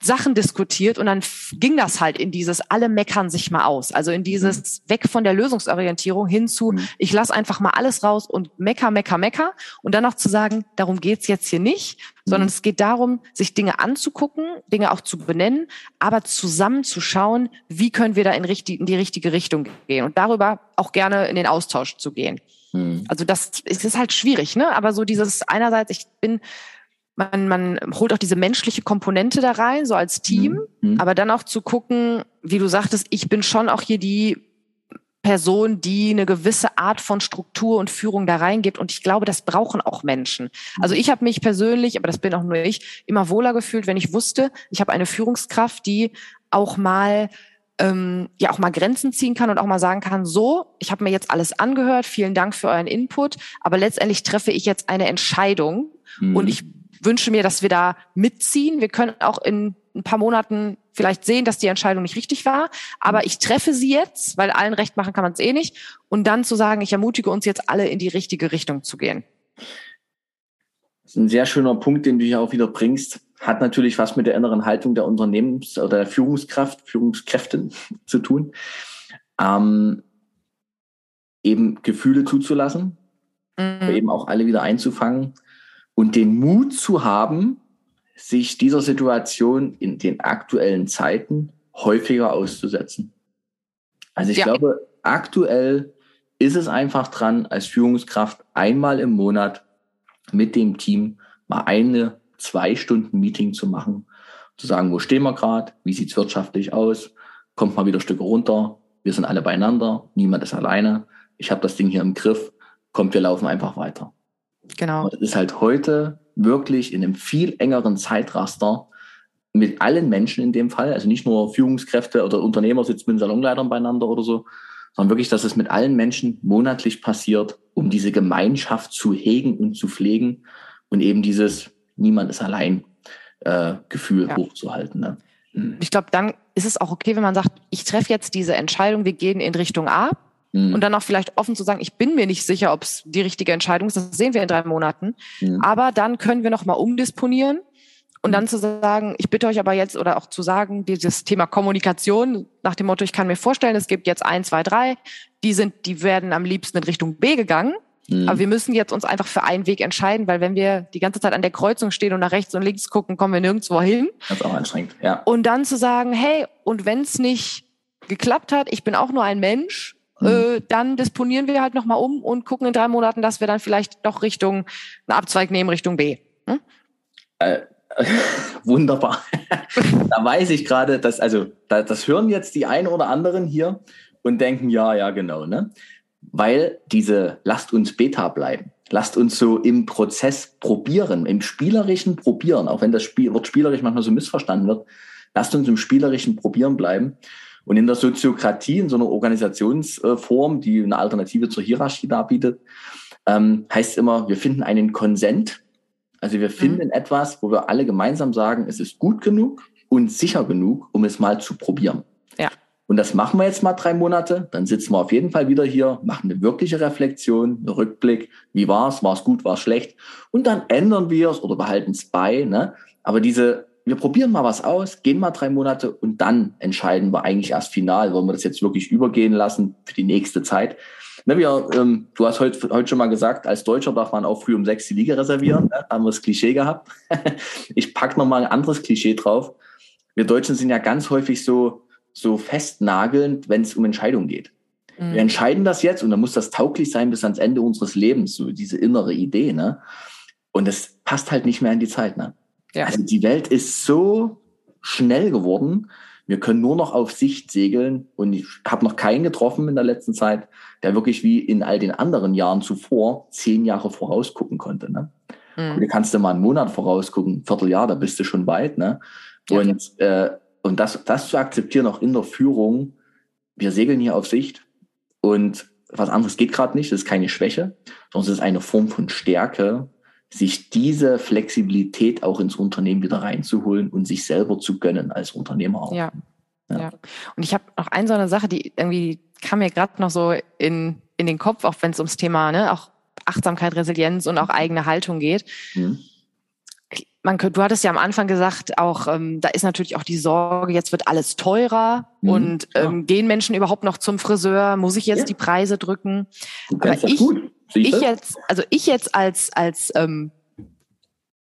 Sachen diskutiert und dann ging das halt in dieses alle meckern sich mal aus. Also in dieses mhm. weg von der Lösungsorientierung hin zu mhm. ich lass einfach mal alles raus und mecker, mecker, mecker und dann auch zu sagen, darum geht's jetzt hier nicht, mhm. sondern es geht darum, sich Dinge anzugucken, Dinge auch zu benennen, aber zusammen zu schauen, wie können wir da in, richtig, in die richtige Richtung gehen und darüber auch gerne in den Austausch zu gehen. Mhm. Also das ist halt schwierig, ne? Aber so dieses einerseits, ich bin man, man holt auch diese menschliche Komponente da rein, so als Team, mhm. mhm. aber dann auch zu gucken, wie du sagtest, ich bin schon auch hier die Person, die eine gewisse Art von Struktur und Führung da reingibt. Und ich glaube, das brauchen auch Menschen. Also ich habe mich persönlich, aber das bin auch nur ich, immer wohler gefühlt, wenn ich wusste, ich habe eine Führungskraft, die auch mal ähm, ja auch mal Grenzen ziehen kann und auch mal sagen kann, so, ich habe mir jetzt alles angehört, vielen Dank für euren Input, aber letztendlich treffe ich jetzt eine Entscheidung mhm. und ich wünsche mir, dass wir da mitziehen. Wir können auch in ein paar Monaten vielleicht sehen, dass die Entscheidung nicht richtig war. Aber ich treffe sie jetzt, weil allen recht machen kann man es eh nicht. Und dann zu sagen, ich ermutige uns jetzt alle in die richtige Richtung zu gehen. Das ist ein sehr schöner Punkt, den du hier auch wieder bringst. Hat natürlich was mit der inneren Haltung der Unternehmens- oder der Führungskraft, Führungskräften zu tun. Ähm, eben Gefühle zuzulassen, mhm. eben auch alle wieder einzufangen und den Mut zu haben, sich dieser Situation in den aktuellen Zeiten häufiger auszusetzen. Also ich ja. glaube, aktuell ist es einfach dran, als Führungskraft einmal im Monat mit dem Team mal eine, zwei Stunden Meeting zu machen, zu sagen, wo stehen wir gerade, wie sieht's wirtschaftlich aus, kommt mal wieder Stücke runter, wir sind alle beieinander, niemand ist alleine, ich habe das Ding hier im Griff, kommt, wir laufen einfach weiter. Genau. Und das ist halt heute wirklich in einem viel engeren Zeitraster mit allen Menschen in dem Fall, also nicht nur Führungskräfte oder Unternehmer sitzen mit Salonleitern beieinander oder so, sondern wirklich, dass es mit allen Menschen monatlich passiert, um diese Gemeinschaft zu hegen und zu pflegen und eben dieses Niemand ist allein äh, Gefühl ja. hochzuhalten. Ne? Mhm. Ich glaube, dann ist es auch okay, wenn man sagt, ich treffe jetzt diese Entscheidung, wir gehen in Richtung A. Mhm. Und dann auch vielleicht offen zu sagen, ich bin mir nicht sicher, ob es die richtige Entscheidung ist. Das sehen wir in drei Monaten. Mhm. Aber dann können wir noch mal umdisponieren und dann zu sagen, ich bitte euch aber jetzt oder auch zu sagen, dieses Thema Kommunikation nach dem Motto, ich kann mir vorstellen, es gibt jetzt ein, zwei, drei, die sind, die werden am liebsten in Richtung B gegangen. Mhm. Aber wir müssen jetzt uns einfach für einen Weg entscheiden, weil wenn wir die ganze Zeit an der Kreuzung stehen und nach rechts und links gucken, kommen wir nirgendwo hin. Das ist auch anstrengend, ja. Und dann zu sagen, hey, und wenn es nicht geklappt hat, ich bin auch nur ein Mensch, mhm. Äh, dann disponieren wir halt nochmal um und gucken in drei Monaten, dass wir dann vielleicht doch Richtung, einen Abzweig nehmen Richtung B. Hm? Äh, wunderbar. da weiß ich gerade, dass, also, das hören jetzt die einen oder anderen hier und denken, ja, ja, genau, ne? Weil diese, lasst uns Beta bleiben. Lasst uns so im Prozess probieren, im spielerischen Probieren, auch wenn das Spiel, Wort spielerisch manchmal so missverstanden wird. Lasst uns im spielerischen Probieren bleiben. Und in der Soziokratie, in so einer Organisationsform, die eine Alternative zur Hierarchie darbietet, ähm, heißt immer, wir finden einen Konsent also wir finden mhm. etwas, wo wir alle gemeinsam sagen, es ist gut genug und sicher genug, um es mal zu probieren. Ja. Und das machen wir jetzt mal drei Monate. Dann sitzen wir auf jeden Fall wieder hier, machen eine wirkliche Reflexion, einen Rückblick. Wie war's? War es gut? War es schlecht? Und dann ändern wir es oder behalten es bei. Ne? Aber diese, wir probieren mal was aus, gehen mal drei Monate und dann entscheiden wir eigentlich erst final, wollen wir das jetzt wirklich übergehen lassen für die nächste Zeit. Ne, wir, ähm, du hast heute, heute schon mal gesagt, als Deutscher darf man auch früh um sechs die Liga reservieren. Ne? Da haben wir das Klischee gehabt. ich packe nochmal ein anderes Klischee drauf. Wir Deutschen sind ja ganz häufig so, so festnagelnd, wenn es um Entscheidungen geht. Mhm. Wir entscheiden das jetzt und dann muss das tauglich sein bis ans Ende unseres Lebens, so diese innere Idee. Ne? Und das passt halt nicht mehr in die Zeit. Ne? Ja. Also die Welt ist so schnell geworden, wir können nur noch auf Sicht segeln und ich habe noch keinen getroffen in der letzten Zeit, der wirklich wie in all den anderen Jahren zuvor zehn Jahre vorausgucken konnte. Ne? Mhm. Du kannst du mal einen Monat vorausgucken, ein Vierteljahr, da bist du schon weit. Ne? Ja. Und, äh, und das, das zu akzeptieren, auch in der Führung, wir segeln hier auf Sicht und was anderes geht gerade nicht, das ist keine Schwäche, sondern es ist eine Form von Stärke, sich diese Flexibilität auch ins Unternehmen wieder reinzuholen und sich selber zu gönnen als Unternehmer auch. Ja. Ja. ja. Und ich habe noch eine so eine Sache, die irgendwie kam mir gerade noch so in, in den Kopf, auch wenn es ums Thema, ne, auch Achtsamkeit, Resilienz und auch eigene Haltung geht. Mhm. Man, du hattest ja am Anfang gesagt, auch ähm, da ist natürlich auch die Sorge, jetzt wird alles teurer mhm. und ähm, ja. gehen Menschen überhaupt noch zum Friseur? Muss ich jetzt ja. die Preise drücken? Aber ich, gut. Ich jetzt, also ich jetzt als, als ähm,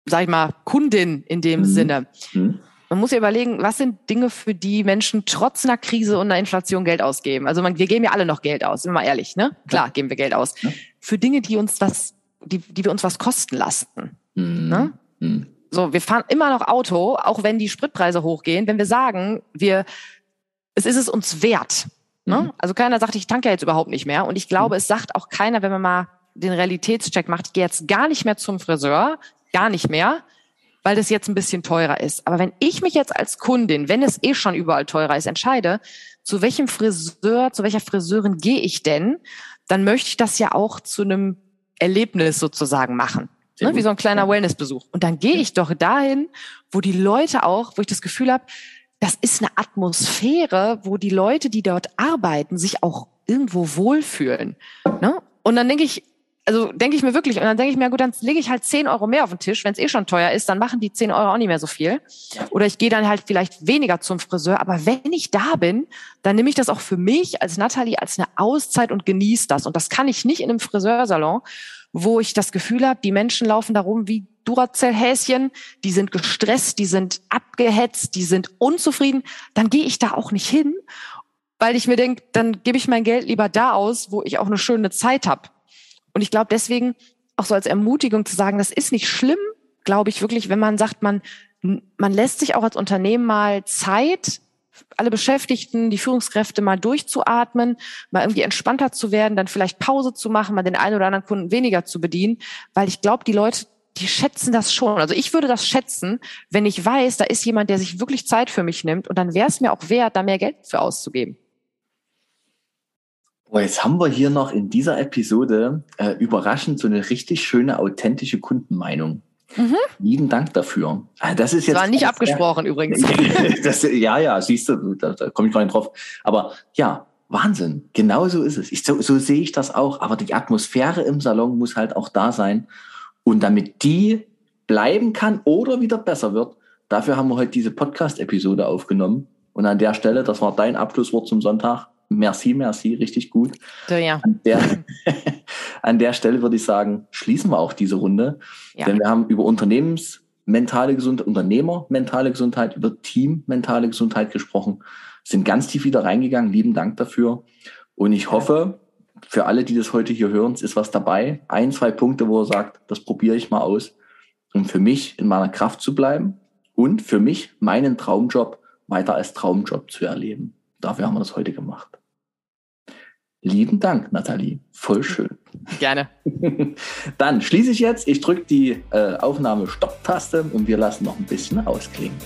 sag ich mal, Kundin in dem mhm. Sinne. Mhm. Man muss ja überlegen, was sind Dinge, für die Menschen trotz einer Krise und einer Inflation Geld ausgeben? Also man, wir geben ja alle noch Geld aus, sind wir mal ehrlich, ne? Klar, geben wir Geld aus. Ja. Für Dinge, die uns was, die, die wir uns was kosten lassen. Mhm. Ne? Mhm. So, wir fahren immer noch Auto, auch wenn die Spritpreise hochgehen, wenn wir sagen, wir, es ist es uns wert. Ne? Mhm. Also keiner sagt, ich tanke ja jetzt überhaupt nicht mehr. Und ich glaube, mhm. es sagt auch keiner, wenn man mal den Realitätscheck macht, ich gehe jetzt gar nicht mehr zum Friseur, gar nicht mehr, weil das jetzt ein bisschen teurer ist. Aber wenn ich mich jetzt als Kundin, wenn es eh schon überall teurer ist, entscheide, zu welchem Friseur, zu welcher Friseurin gehe ich denn, dann möchte ich das ja auch zu einem Erlebnis sozusagen machen. Ne, wie so ein kleiner Wellnessbesuch. Und dann gehe ich doch dahin, wo die Leute auch, wo ich das Gefühl habe, das ist eine Atmosphäre, wo die Leute, die dort arbeiten, sich auch irgendwo wohlfühlen. Ne? Und dann denke ich, also denke ich mir wirklich, und dann denke ich mir, gut, dann lege ich halt 10 Euro mehr auf den Tisch. Wenn es eh schon teuer ist, dann machen die 10 Euro auch nicht mehr so viel. Oder ich gehe dann halt vielleicht weniger zum Friseur. Aber wenn ich da bin, dann nehme ich das auch für mich als Natalie als eine Auszeit und genieße das. Und das kann ich nicht in einem Friseursalon, wo ich das Gefühl habe, die Menschen laufen da rum wie Duracell-Häschen, die sind gestresst, die sind abgehetzt, die sind unzufrieden, dann gehe ich da auch nicht hin, weil ich mir denke, dann gebe ich mein Geld lieber da aus, wo ich auch eine schöne Zeit habe. Und ich glaube deswegen auch so als Ermutigung zu sagen, das ist nicht schlimm, glaube ich wirklich, wenn man sagt, man, man lässt sich auch als Unternehmen mal Zeit, alle Beschäftigten, die Führungskräfte mal durchzuatmen, mal irgendwie entspannter zu werden, dann vielleicht Pause zu machen, mal den einen oder anderen Kunden weniger zu bedienen, weil ich glaube, die Leute die schätzen das schon. Also ich würde das schätzen, wenn ich weiß, da ist jemand, der sich wirklich Zeit für mich nimmt und dann wäre es mir auch wert, da mehr Geld für auszugeben. Jetzt haben wir hier noch in dieser Episode äh, überraschend so eine richtig schöne, authentische Kundenmeinung. Mhm. Lieben Dank dafür. Ah, das ist jetzt. Das war nicht abgesprochen sehr, übrigens. das, ja, ja, siehst du, da, da komme ich gar nicht drauf. Aber ja, Wahnsinn. Genau so ist es. Ich, so, so sehe ich das auch. Aber die Atmosphäre im Salon muss halt auch da sein. Und damit die bleiben kann oder wieder besser wird, dafür haben wir heute diese Podcast-Episode aufgenommen. Und an der Stelle, das war dein Abschlusswort zum Sonntag. Merci, merci, richtig gut. Ja. An, der, an der Stelle würde ich sagen, schließen wir auch diese Runde. Ja. Denn wir haben über Unternehmensmentale Gesundheit, Unternehmermentale Gesundheit, über Teammentale Gesundheit gesprochen, sind ganz tief wieder reingegangen. Lieben Dank dafür. Und ich hoffe, für alle, die das heute hier hören, ist was dabei. Ein, zwei Punkte, wo er sagt, das probiere ich mal aus, um für mich in meiner Kraft zu bleiben und für mich meinen Traumjob weiter als Traumjob zu erleben. Dafür haben wir das heute gemacht. Lieben Dank, Nathalie. Voll schön. Gerne. Dann schließe ich jetzt. Ich drücke die äh, Aufnahme Stopp-Taste und wir lassen noch ein bisschen ausklingen.